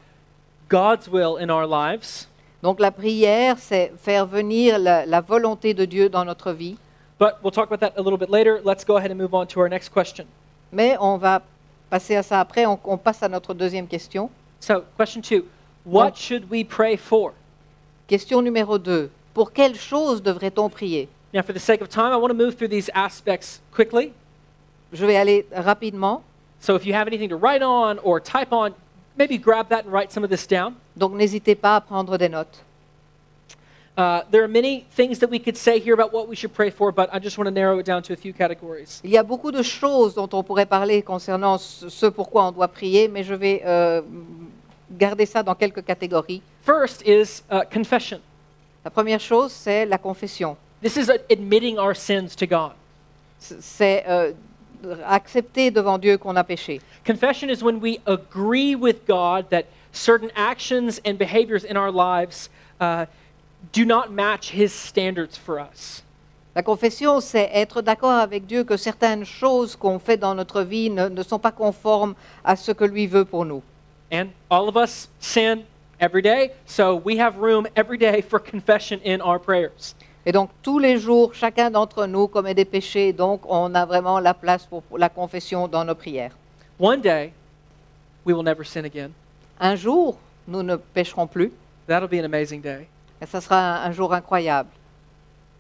[SPEAKER 1] God's will in our lives,
[SPEAKER 2] Donc la prière, c'est faire venir la, la volonté de Dieu dans notre vie.
[SPEAKER 1] but we'll talk about that a little bit later. Let's go ahead and move on to our next question.
[SPEAKER 2] Mais on va passer à ça après. On, on passe à notre deuxième question.
[SPEAKER 1] So, question two What should we pray for?
[SPEAKER 2] Question numéro 2. Pour quelle chose devrait-on prier?
[SPEAKER 1] Now, for the sake of time, I want to move through these aspects quickly.
[SPEAKER 2] Je vais aller rapidement.
[SPEAKER 1] So, if you have anything to write on or type on, maybe grab that and write some of this down.
[SPEAKER 2] Donc n'hésitez pas à prendre des notes.
[SPEAKER 1] Uh, there are many things that we could say here about what we should pray for, but I just want to narrow it down to a few categories.
[SPEAKER 2] Il y a beaucoup de choses dont on pourrait parler concernant ce ce pourquoi on doit prier, mais je vais euh, garder ça dans quelques catégories.
[SPEAKER 1] First is uh, confession.
[SPEAKER 2] La première chose, c'est la confession.
[SPEAKER 1] This is admitting our sins to God.
[SPEAKER 2] C'est euh, accepter devant Dieu qu'on a péché.
[SPEAKER 1] Confession is when we agree with God that certain actions and behaviors in our lives uh, do not match His standards for us.
[SPEAKER 2] La confession, c'est être d'accord avec Dieu que certaines choses qu'on fait dans notre vie ne, ne sont pas conformes à ce que lui veut pour nous.
[SPEAKER 1] And all of us sin every day, so we have room every day for confession in our prayers.
[SPEAKER 2] Et donc tous les jours, chacun d'entre nous commet des péchés, donc on a vraiment la place pour, pour la confession dans nos prières.
[SPEAKER 1] One day, we will never sin again.
[SPEAKER 2] Un jour, nous ne pécherons plus,
[SPEAKER 1] That'll be an amazing day,
[SPEAKER 2] et ça sera un, un jour incroyable,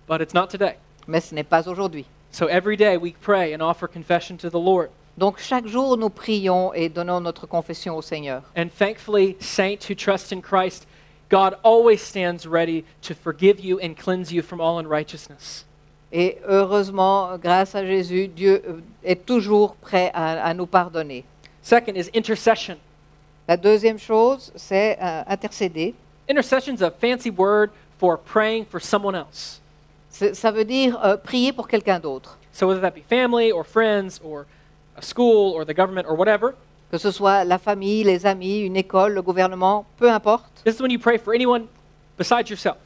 [SPEAKER 1] but it's not today.
[SPEAKER 2] mais ce n'est pas aujourd'hui.
[SPEAKER 1] So every day we pray and offer confession to the Lord.
[SPEAKER 2] Donc chaque jour, nous prions et donnons notre confession au Seigneur.
[SPEAKER 1] And thankfully, saints who trust in Christ, God always stands ready to forgive you and cleanse you from all unrighteousness.
[SPEAKER 2] Et heureusement, grâce à Jésus, Dieu euh, est toujours prêt à, à nous pardonner.
[SPEAKER 1] Second is intercession.
[SPEAKER 2] La deuxième chose, c'est euh, intercéder.
[SPEAKER 1] Intercession is a fancy word for praying for someone else.
[SPEAKER 2] C'est- Ça veut dire euh, prier pour quelqu'un d'autre,
[SPEAKER 1] So whether that be family or friends or a school or the government or whatever,
[SPEAKER 2] que ce soit la famille, les amis, une école, le gouvernement, peu importe.
[SPEAKER 1] this is when you pray for anyone besides yourself.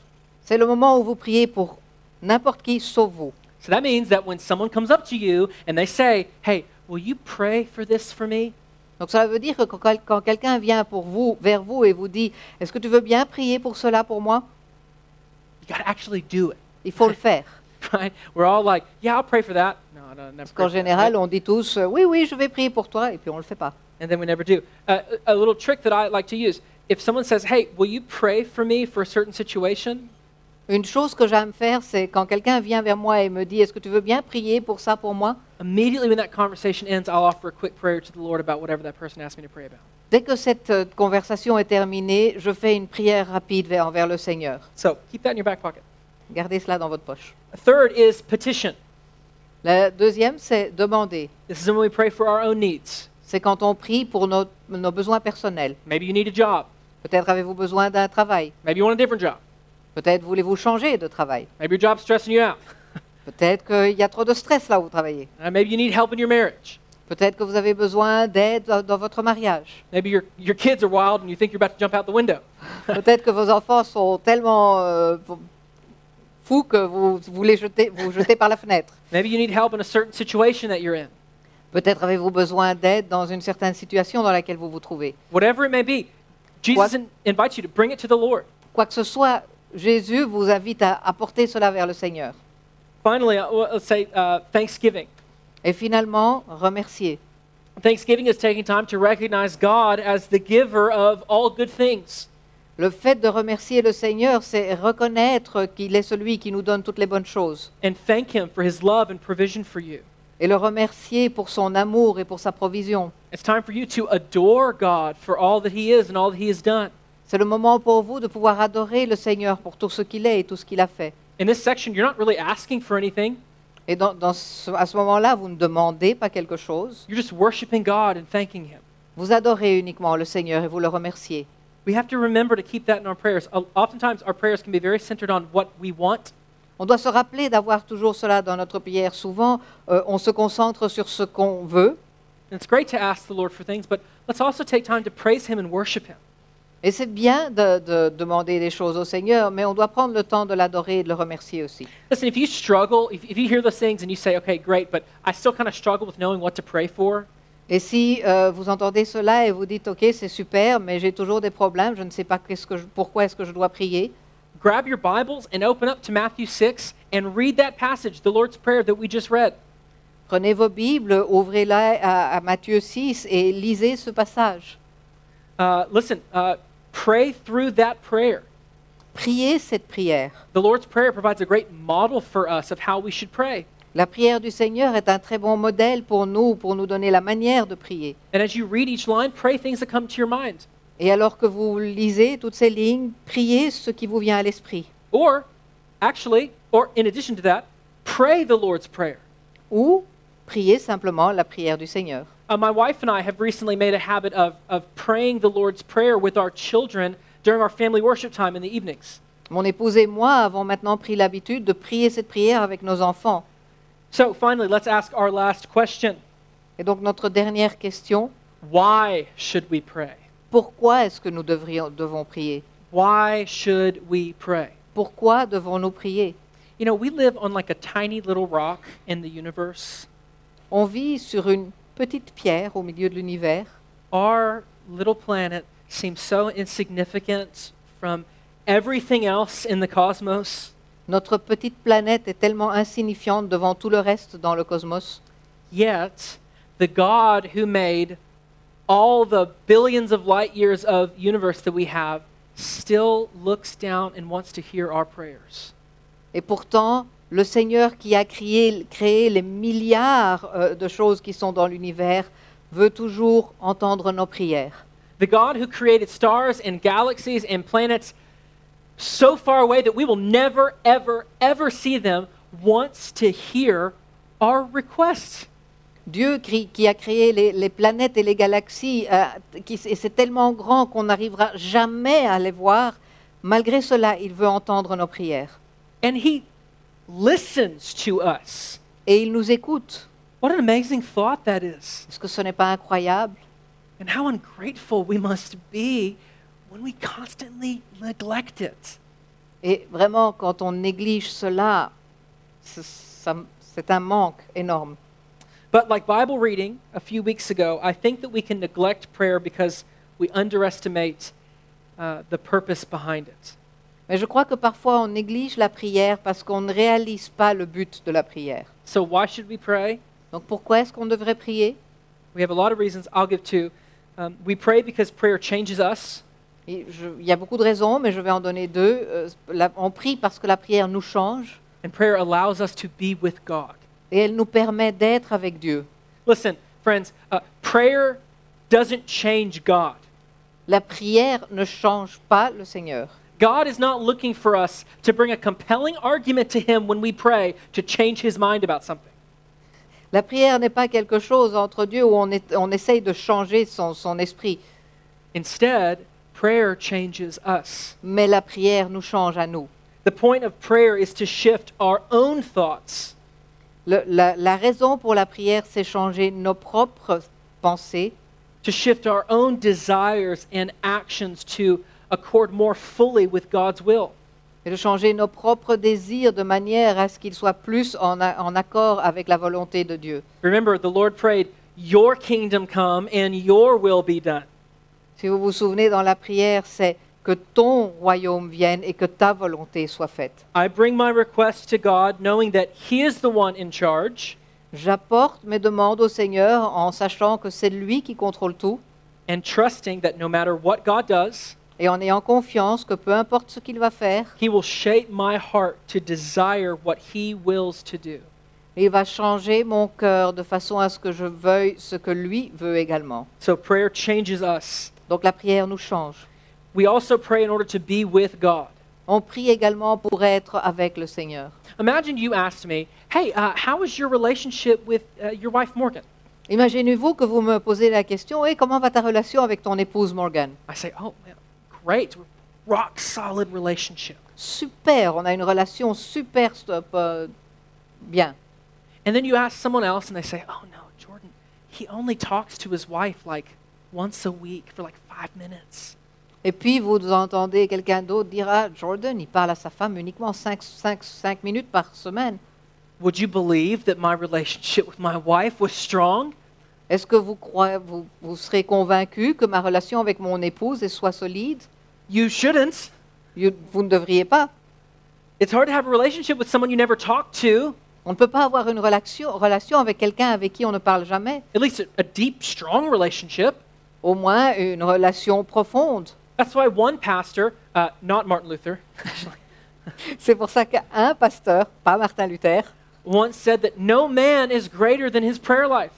[SPEAKER 2] C'est le moment où vous priez pour n'importe qui sauf vous.
[SPEAKER 1] So that means that when someone comes up to you and they say, "Hey, will you pray for this for me?"
[SPEAKER 2] Donc ça veut dire que quand, quel- quand quelqu'un vient pour vous, vers vous et vous dit, est-ce que tu veux bien prier pour cela pour moi?
[SPEAKER 1] You got to actually do it.
[SPEAKER 2] Il faut le faire.
[SPEAKER 1] Right? We're all like, "Yeah, I'll pray for that."
[SPEAKER 2] Parce qu'en général, on dit tous, euh, oui, oui, je vais prier pour toi, et puis on ne le fait pas.
[SPEAKER 1] and then we never do. Uh, a a little trick that I like to use: if someone says, "Hey, will you pray for me for a certain situation?"
[SPEAKER 2] Une chose que j'aime faire, c'est quand quelqu'un vient vers moi et me dit, est-ce que tu veux bien prier pour ça pour moi?
[SPEAKER 1] Immediately when that conversation ends, I'll offer a quick prayer to the Lord about whatever that person asked me to pray about.
[SPEAKER 2] Dès que cette euh, conversation est terminée, je fais une prière rapide vers, envers le Seigneur.
[SPEAKER 1] So keep that in your back pocket.
[SPEAKER 2] Gardez cela dans votre poche.
[SPEAKER 1] Third is petition.
[SPEAKER 2] La deuxième, c'est demander.
[SPEAKER 1] This is when we pray for our own needs.
[SPEAKER 2] C'est quand on prie pour nos, nos besoins personnels.
[SPEAKER 1] Maybe you need a job.
[SPEAKER 2] Peut-être avez-vous besoin d'un travail.
[SPEAKER 1] Maybe you want a different job.
[SPEAKER 2] Peut-être voulez-vous changer de travail.
[SPEAKER 1] Maybe your job's stressing you out.
[SPEAKER 2] Peut-être qu'il y a trop de stress là où vous travaillez.
[SPEAKER 1] Uh, maybe you need help in your marriage.
[SPEAKER 2] Peut-être que vous avez besoin d'aide dans, dans votre mariage.
[SPEAKER 1] Maybe your, your kids are wild and you think you're about to jump out the window.
[SPEAKER 2] Peut-être que vos enfants sont tellement euh, fous que vous voulez jeter, vous jetez par la fenêtre.
[SPEAKER 1] Maybe you need help in a certain situation that you're in.
[SPEAKER 2] Peut-être avez-vous besoin d'aide dans une certaine situation dans laquelle vous vous trouvez.
[SPEAKER 1] Whatever it may be, Jesus
[SPEAKER 2] What?
[SPEAKER 1] in- invites you to bring it to the Lord.
[SPEAKER 2] Quoi que ce soit, Jésus vous invite à apporter cela vers le Seigneur.
[SPEAKER 1] Finally, uh, well, let's say uh, Thanksgiving.
[SPEAKER 2] Et finalement, remercier.
[SPEAKER 1] Thanksgiving is taking time to recognize God as the giver of all good things.
[SPEAKER 2] Le fait de remercier le Seigneur, c'est reconnaître qu'il est celui qui nous donne toutes les bonnes choses.
[SPEAKER 1] and thank Him for His love and provision for you.
[SPEAKER 2] Et le remercier pour son amour et pour sa provision.
[SPEAKER 1] It's time for you to adore God for all that He is and all that He has done.
[SPEAKER 2] C'est le moment pour vous de pouvoir adorer le Seigneur pour tout ce qu'il est et tout ce qu'il a fait.
[SPEAKER 1] In this section, you're not really asking for anything,
[SPEAKER 2] Et dans, dans ce- à ce moment-là, vous ne demandez pas quelque chose.
[SPEAKER 1] you're just worshiping God and thanking Him.
[SPEAKER 2] Vous adorez uniquement le Seigneur et vous le remerciez.
[SPEAKER 1] We have to remember to keep that in our prayers. Oftentimes, our prayers can be very centered on what we want,
[SPEAKER 2] On doit se rappeler d'avoir toujours cela dans notre prière. Souvent, euh, on se concentre sur ce qu'on veut.
[SPEAKER 1] and it's great to ask the Lord for things, but let's also take time to praise Him and worship Him.
[SPEAKER 2] Et c'est bien de, de demander des choses au Seigneur, mais on doit prendre le temps de l'adorer et de le remercier aussi.
[SPEAKER 1] Listen, if you struggle, if, if you hear those things and you say, okay, great, but I still kind of struggle with knowing what to pray for,
[SPEAKER 2] Et si euh, vous entendez cela et vous dites, OK, c'est super, mais j'ai toujours des problèmes, je ne sais pas qu'est-ce que je- pourquoi est-ce que je dois prier,
[SPEAKER 1] grab your Bibles and open up to Matthew 6 and read that passage, the Lord's Prayer that we just read.
[SPEAKER 2] prenez vos Bibles, ouvrez-la à, à Matthieu 6 et lisez ce passage.
[SPEAKER 1] Uh, listen, uh, pray through that prayer.
[SPEAKER 2] Priez cette prière.
[SPEAKER 1] The Lord's Prayer provides a great model for us of how we should pray.
[SPEAKER 2] La prière du Seigneur est un très bon modèle pour nous, pour nous donner la manière de prier.
[SPEAKER 1] And as you read each line, pray things that come to your mind.
[SPEAKER 2] Et alors que vous lisez toutes ces lignes, priez ce qui vous vient à l'esprit.
[SPEAKER 1] Or, actually, or in addition to that, pray the Lord's Prayer.
[SPEAKER 2] Ou priez simplement la prière du Seigneur.
[SPEAKER 1] Uh, my wife and I have recently made a habit of, of praying the Lord's Prayer with our children during our family worship time in the evenings.
[SPEAKER 2] Mon épouse et moi avons maintenant pris l'habitude de prier cette prière avec nos enfants.
[SPEAKER 1] So, finally, let's ask our last question
[SPEAKER 2] Et donc notre dernière question,
[SPEAKER 1] Why should we pray?
[SPEAKER 2] pourquoi est-ce que nous devrions, devons prier
[SPEAKER 1] Why should we pray?
[SPEAKER 2] Pourquoi devons-nous prier
[SPEAKER 1] You know, we live on like a tiny little rock in the universe.
[SPEAKER 2] On vit sur une petite pierre au milieu de l'univers.
[SPEAKER 1] Our little planet seems so insignificant from everything else in the cosmos.
[SPEAKER 2] Notre petite planète est tellement insignifiante devant tout le reste dans le cosmos.
[SPEAKER 1] Yet, the God who made all the billions of light years of universe that we have still looks down and wants to hear our prayers.
[SPEAKER 2] Et pourtant, le Seigneur qui a créé, créé les milliards euh, de choses qui sont dans l'univers veut toujours entendre nos prières.
[SPEAKER 1] The God who created stars and galaxies and planets so far away that we will never, ever, ever see them wants to hear our requests.
[SPEAKER 2] Dieu qui, a créé les, les planètes et les galaxies, euh, qui- et c'est tellement grand qu'on n'arrivera jamais à les voir, malgré cela, il veut entendre nos prières.
[SPEAKER 1] And He listens to us.
[SPEAKER 2] Et il nous écoute.
[SPEAKER 1] What an amazing thought that is.
[SPEAKER 2] Est-ce que ce n'est pas incroyable?
[SPEAKER 1] And how ungrateful we must be when we constantly neglect it.
[SPEAKER 2] Et vraiment, quand on néglige cela, c'est un manque énorme.
[SPEAKER 1] But like Bible reading a few weeks ago, I think that we can neglect prayer because we underestimate uh, the purpose behind it.
[SPEAKER 2] Mais je crois que parfois on néglige la prière parce qu'on ne réalise pas le but de la prière.
[SPEAKER 1] So, why should we pray?
[SPEAKER 2] Donc pourquoi est-ce qu'on devrait prier?
[SPEAKER 1] We have a lot of reasons. I'll give two. Um, we pray because prayer changes us.
[SPEAKER 2] Et je- Il y a beaucoup de raisons, mais je vais en donner deux. Euh, la- on prie parce que la prière nous change
[SPEAKER 1] And prayer allows us to be with God.
[SPEAKER 2] et elle nous permet d'être avec Dieu.
[SPEAKER 1] Listen, friends, uh, prayer doesn't change God.
[SPEAKER 2] La prière ne change pas le Seigneur.
[SPEAKER 1] God is not looking for us to bring a compelling argument to Him when we pray to change His mind about something.
[SPEAKER 2] La prière n'est pas quelque chose entre Dieu où on, est- on essaye de changer son, son esprit,
[SPEAKER 1] Instead, prayer changes us.
[SPEAKER 2] mais la prière nous change à nous.
[SPEAKER 1] The point of prayer is to shift our own thoughts
[SPEAKER 2] Le- la, la raison pour la prière, c'est changer nos propres pensées,
[SPEAKER 1] to shift our own desires and actions to accord more fully with God's will.
[SPEAKER 2] et de changer nos propres désirs de manière à ce qu'ils soient plus en, a- en accord avec la volonté de Dieu.
[SPEAKER 1] Remember, the Lord prayed, Your kingdom come and your will be done.
[SPEAKER 2] Si vous vous souvenez dans la prière, c'est que ton royaume vienne et que ta volonté soit faite.
[SPEAKER 1] I bring my request to God knowing that He is the one in charge
[SPEAKER 2] J'apporte mes demandes au Seigneur en sachant que c'est lui qui contrôle tout
[SPEAKER 1] and trusting that no matter what God does,
[SPEAKER 2] et en ayant confiance que peu importe ce qu'il va faire,
[SPEAKER 1] He will shape my heart to desire what He wills to do.
[SPEAKER 2] il va changer mon cœur de façon à ce que je veuille ce que lui veut également.
[SPEAKER 1] So prayer changes us.
[SPEAKER 2] Donc la prière nous change.
[SPEAKER 1] We also pray in order to be with God.
[SPEAKER 2] On prie également pour être avec le Seigneur.
[SPEAKER 1] Imagine you asked me, Hey, uh, how is your relationship with uh, your wife Morgan?
[SPEAKER 2] Imaginez-vous que vous me posez la question, et comment va ta relation avec ton épouse Morgan?
[SPEAKER 1] I say, Oh, great. Rock solid relationship.
[SPEAKER 2] Super, on a une relation super stop, euh, bien.
[SPEAKER 1] And then you ask someone else and they say, Oh, no, Jordan, he only talks to his wife like once a week for like five minutes.
[SPEAKER 2] Et puis vous entendez quelqu'un d'autre dire ah, Jordan, il parle à sa femme uniquement 5, minutes par semaine.
[SPEAKER 1] Would you believe that my relationship with my wife was strong?
[SPEAKER 2] Est-ce que vous, croyez, vous, vous serez convaincu que ma relation avec mon épouse est soit solide?
[SPEAKER 1] You shouldn't.
[SPEAKER 2] You- Vous ne devriez pas.
[SPEAKER 1] It's hard to have a relationship with someone you never talk to,
[SPEAKER 2] On ne peut pas avoir une relation, relation avec quelqu'un avec qui on ne parle jamais.
[SPEAKER 1] at least a, a deep, strong relationship.
[SPEAKER 2] Au moins une relation profonde.
[SPEAKER 1] That's why one pastor, uh, not Martin Luther,
[SPEAKER 2] C'est pour ça qu'un pasteur, pas Martin Luther,
[SPEAKER 1] once said that no man is greater than his prayer life.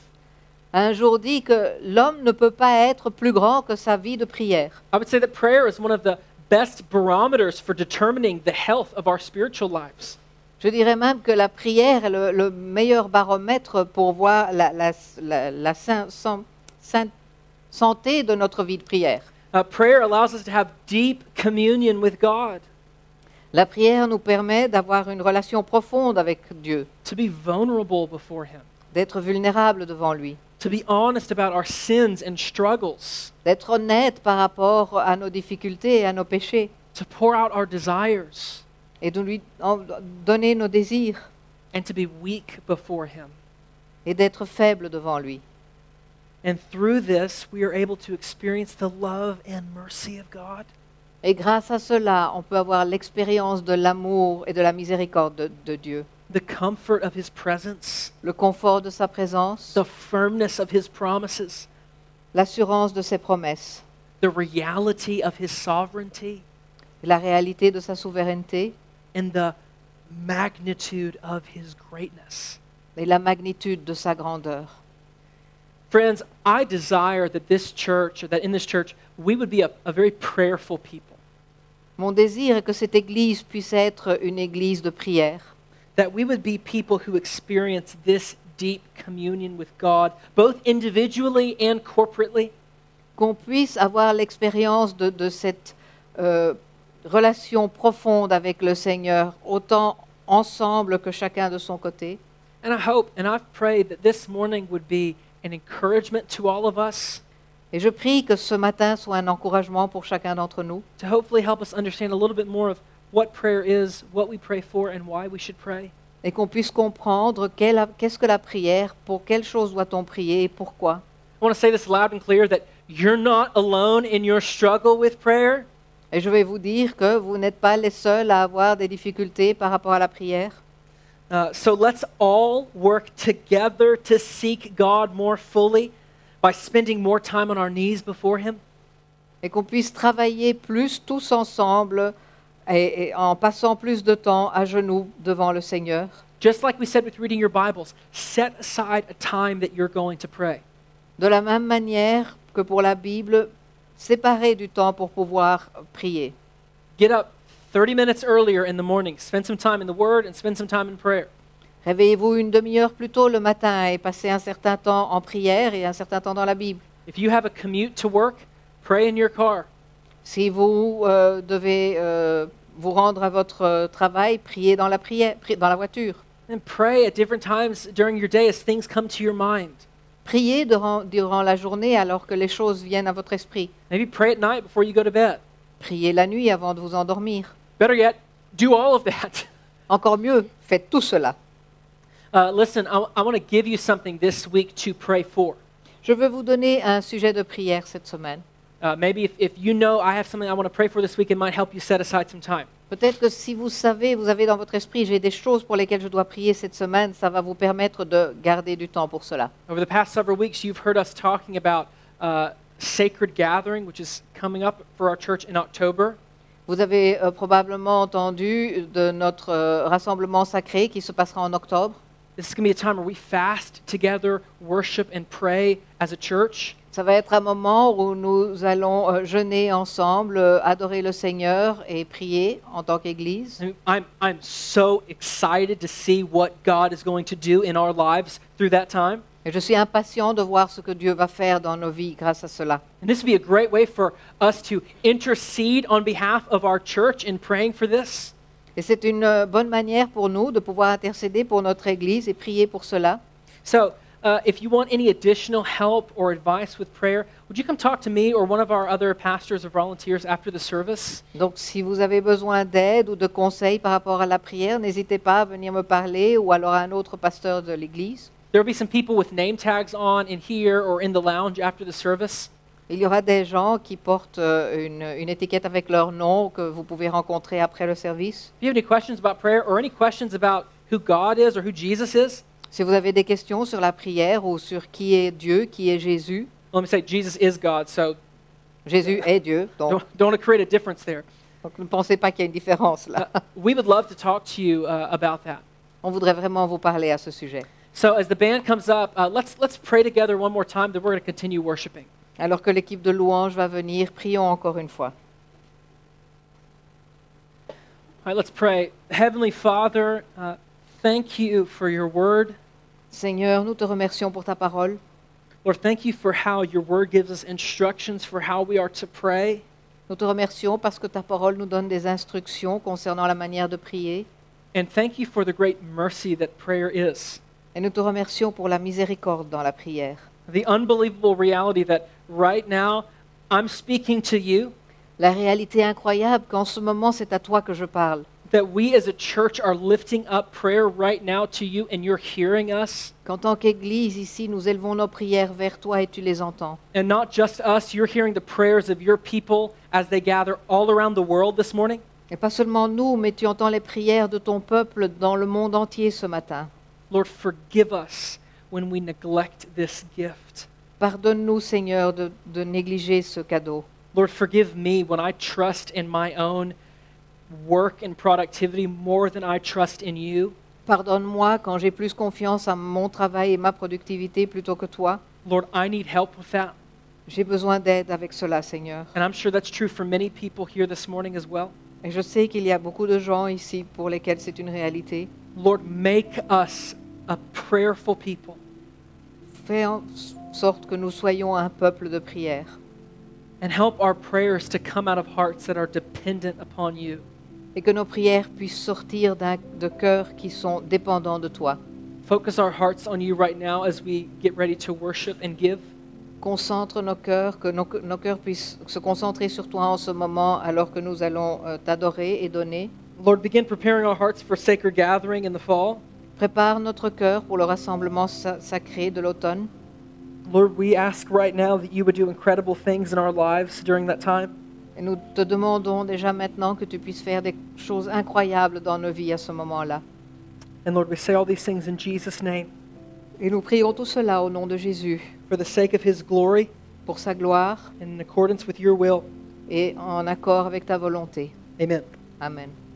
[SPEAKER 2] a un jour dit que l'homme ne peut pas être plus grand que sa vie de prière.
[SPEAKER 1] I would say that prayer is one of the best barometers for determining the health of our spiritual lives.
[SPEAKER 2] Je dirais même que la prière est le, le meilleur baromètre pour voir la, la- la- la sain- san- sain- santé de notre vie de prière.
[SPEAKER 1] Uh, prayer allows us to have deep communion with God,
[SPEAKER 2] La prière nous permet d'avoir une relation profonde avec Dieu,
[SPEAKER 1] to be vulnerable before Him,
[SPEAKER 2] d'être vulnérable devant lui,
[SPEAKER 1] to be honest about our sins and struggles,
[SPEAKER 2] d'être honnête par rapport à nos difficultés et à nos péchés,
[SPEAKER 1] to pour out our desires,
[SPEAKER 2] et de lui donner nos désirs,
[SPEAKER 1] and to be weak before Him.
[SPEAKER 2] et d'être faible devant lui.
[SPEAKER 1] And through this, we are able to experience the love and mercy of God.
[SPEAKER 2] Et grâce à cela, on peut avoir l'expérience de l'amour et de la miséricorde de, de Dieu,
[SPEAKER 1] the comfort of his presence,
[SPEAKER 2] le confort de sa présence,
[SPEAKER 1] the firmness of his promises,
[SPEAKER 2] l'assurance de ses promesses,
[SPEAKER 1] the reality of his sovereignty,
[SPEAKER 2] la réalité de sa souveraineté.
[SPEAKER 1] And the magnitude of his greatness.
[SPEAKER 2] et la magnitude de sa grandeur.
[SPEAKER 1] Friends, I desire that this church, or that in this church, we would be a, a very prayerful people,
[SPEAKER 2] Mon désir est que cette Église puisse être une Église de prière,
[SPEAKER 1] that we would be people who experience this deep communion with God, both individually and corporately.
[SPEAKER 2] qu'on puisse avoir l'expérience de, de cette euh, relation profonde avec le Seigneur, autant ensemble que chacun de son côté.
[SPEAKER 1] And I hope and I've prayed that this morning would be an encouragement to all of us
[SPEAKER 2] Et je prie que ce matin soit un encouragement pour chacun d'entre nous,
[SPEAKER 1] to hopefully help us understand a little bit more of what prayer is, what we pray for, and why we should pray.
[SPEAKER 2] et qu'on puisse comprendre quelle- qu'est-ce que la prière, pour quelle chose doit-on prier et pourquoi.
[SPEAKER 1] I want to say this loud and clear that you're not alone in your struggle with prayer.
[SPEAKER 2] Et je vais vous dire que vous n'êtes pas les seuls à avoir des difficultés par rapport à la prière.
[SPEAKER 1] Uh, so let's all work together to seek God more fully by spending more time on our knees before Him.
[SPEAKER 2] et qu'on puisse travailler plus tous ensemble et, et en passant plus de temps à genoux devant le Seigneur.
[SPEAKER 1] Just like we said with reading your Bibles, set aside a time that you're going to pray.
[SPEAKER 2] De la même manière que pour la Bible, séparez du temps pour pouvoir prier.
[SPEAKER 1] Get up 30 minutes earlier in the morning, spend some time in the Word, and spend some time in prayer.
[SPEAKER 2] Réveillez-vous une demi-heure plus tôt le matin et passez un certain temps en prière et un certain temps dans la Bible.
[SPEAKER 1] If you have a commute to work, pray in your car.
[SPEAKER 2] Si vous euh, devez euh, vous rendre à votre euh, travail, priez dans la, prière, pri- dans la voiture.
[SPEAKER 1] And pray at different times during your day as things come to your mind.
[SPEAKER 2] Priez durant, durant la journée alors que les choses viennent à votre esprit.
[SPEAKER 1] Maybe pray at night before you go to bed.
[SPEAKER 2] Priez la nuit avant de vous endormir.
[SPEAKER 1] Better yet, do all of that.
[SPEAKER 2] Encore mieux, faites tout cela.
[SPEAKER 1] Uh, listen, I, I want to give you something this week to pray for.
[SPEAKER 2] Je veux vous donner un sujet de prière cette semaine.
[SPEAKER 1] Uh, maybe if, if you know I have something I want to pray for this week, it might help you set aside some time.
[SPEAKER 2] Peut-être que si vous savez, vous avez dans votre esprit, j'ai des choses pour lesquelles je dois prier cette semaine, ça va vous permettre de garder du temps pour cela.
[SPEAKER 1] Over the past several weeks, you've heard us talking about uh, Sacred Gathering, which is coming up for our church in October.
[SPEAKER 2] Vous avez euh, probablement entendu de notre euh, rassemblement sacré qui se passera en octobre.
[SPEAKER 1] This is going to be a time where we fast together, worship, and pray as a church.
[SPEAKER 2] Ça va être un moment où nous allons euh, jeûner ensemble, euh, adorer le Seigneur et prier en tant qu'Église.
[SPEAKER 1] I'm, I'm so excited to see what God is going to do in our lives through that time.
[SPEAKER 2] Et je suis impatient de voir ce que Dieu va faire dans nos vies grâce à cela.
[SPEAKER 1] And this would be a great way for us to intercede on behalf of our church in praying for this.
[SPEAKER 2] Et c'est une euh, bonne manière pour nous de pouvoir intercéder pour notre Église et prier pour cela.
[SPEAKER 1] So, uh, if you want any additional help or advice with prayer, would you come talk to me or one of our other pastors or volunteers after the service?
[SPEAKER 2] Donc si vous avez besoin d'aide ou de conseils par rapport à la prière, n'hésitez pas à venir me parler ou alors à un autre pasteur de l'Église.
[SPEAKER 1] There will be some people with name tags on in here or in the lounge after the service.
[SPEAKER 2] Il y aura des gens qui portent euh, une, une étiquette avec leur nom que vous pouvez rencontrer après le service.
[SPEAKER 1] If you have any questions about prayer or any questions about who God is or who Jesus is,
[SPEAKER 2] Si vous avez des questions sur la prière ou sur qui est Dieu, qui est Jésus,
[SPEAKER 1] let me say Jesus is God, so
[SPEAKER 2] Jésus est Dieu, donc,
[SPEAKER 1] don't, don't want to create a difference there.
[SPEAKER 2] donc ne pensez pas qu'il y a une différence là.
[SPEAKER 1] Uh, we would love to talk to you uh, about that.
[SPEAKER 2] On voudrait vraiment vous parler à ce sujet.
[SPEAKER 1] So as the band comes up, uh, let's let's pray together one more time. Then we're going to continue worshiping.
[SPEAKER 2] Alors que l'équipe de louange va venir, prions encore une fois.
[SPEAKER 1] All right, let's pray. Heavenly Father, uh, thank you for your word.
[SPEAKER 2] Seigneur, nous te remercions pour ta parole.
[SPEAKER 1] Lord, thank you for how your word gives us instructions for how we are to pray.
[SPEAKER 2] Nous te remercions parce que ta parole nous donne des instructions concernant la manière de prier.
[SPEAKER 1] And thank you for the great mercy that prayer is.
[SPEAKER 2] Et nous te remercions pour la miséricorde dans la prière.
[SPEAKER 1] The unbelievable reality that right now I'm speaking to you,
[SPEAKER 2] La réalité incroyable qu'en ce moment c'est à toi que je parle.
[SPEAKER 1] that we as a church are lifting up prayer right now to you and you're hearing us.
[SPEAKER 2] Qu'en tant qu'Église ici, nous élevons nos prières vers toi et tu les entends.
[SPEAKER 1] And not just us, you're hearing the prayers of your people as they gather all around the world this morning.
[SPEAKER 2] Et pas seulement nous, mais tu entends les prières de ton peuple dans le monde entier ce matin.
[SPEAKER 1] Lord, forgive us when we neglect this gift.
[SPEAKER 2] Pardonne-nous, Seigneur, de, de négliger ce cadeau.
[SPEAKER 1] Lord, forgive me when I trust in my own work and productivity more than I trust in you.
[SPEAKER 2] Pardonne-moi quand j'ai plus confiance en mon travail et ma productivité plutôt que toi.
[SPEAKER 1] Lord, I need help with that.
[SPEAKER 2] J'ai besoin d'aide avec cela, Seigneur.
[SPEAKER 1] And I'm sure that's true for many people here this morning as well.
[SPEAKER 2] Et je sais qu'il y a beaucoup de gens ici pour lesquels c'est une réalité.
[SPEAKER 1] Lord, make us a prayerful people.
[SPEAKER 2] Fais en sorte que nous soyons un peuple de prière.
[SPEAKER 1] and help our prayers to come out of hearts that are dependent upon you.
[SPEAKER 2] Et que nos prières puissent sortir de cœurs qui sont dépendants de toi.
[SPEAKER 1] Focus our hearts on you right now as we get ready to worship and give.
[SPEAKER 2] Concentre nos cœurs, que nos, nos cœurs puissent se concentrer sur toi en ce moment alors que nous allons euh, t'adorer et donner.
[SPEAKER 1] Lord, begin preparing our hearts for sacred gathering in the fall.
[SPEAKER 2] Prépare notre cœur pour le rassemblement sa- sacré de l'automne.
[SPEAKER 1] Lord, we ask right now that you would do incredible things in our lives during that time.
[SPEAKER 2] Et nous te demandons déjà maintenant que tu puisses faire des choses incroyables dans nos vies à ce moment-là.
[SPEAKER 1] And Lord, we say all these things in Jesus' name
[SPEAKER 2] Et nous prions tout cela au nom de Jésus,
[SPEAKER 1] for the sake of his glory
[SPEAKER 2] pour sa gloire
[SPEAKER 1] and in accordance with your will.
[SPEAKER 2] et en accord avec ta volonté.
[SPEAKER 1] Amen.
[SPEAKER 2] Amen.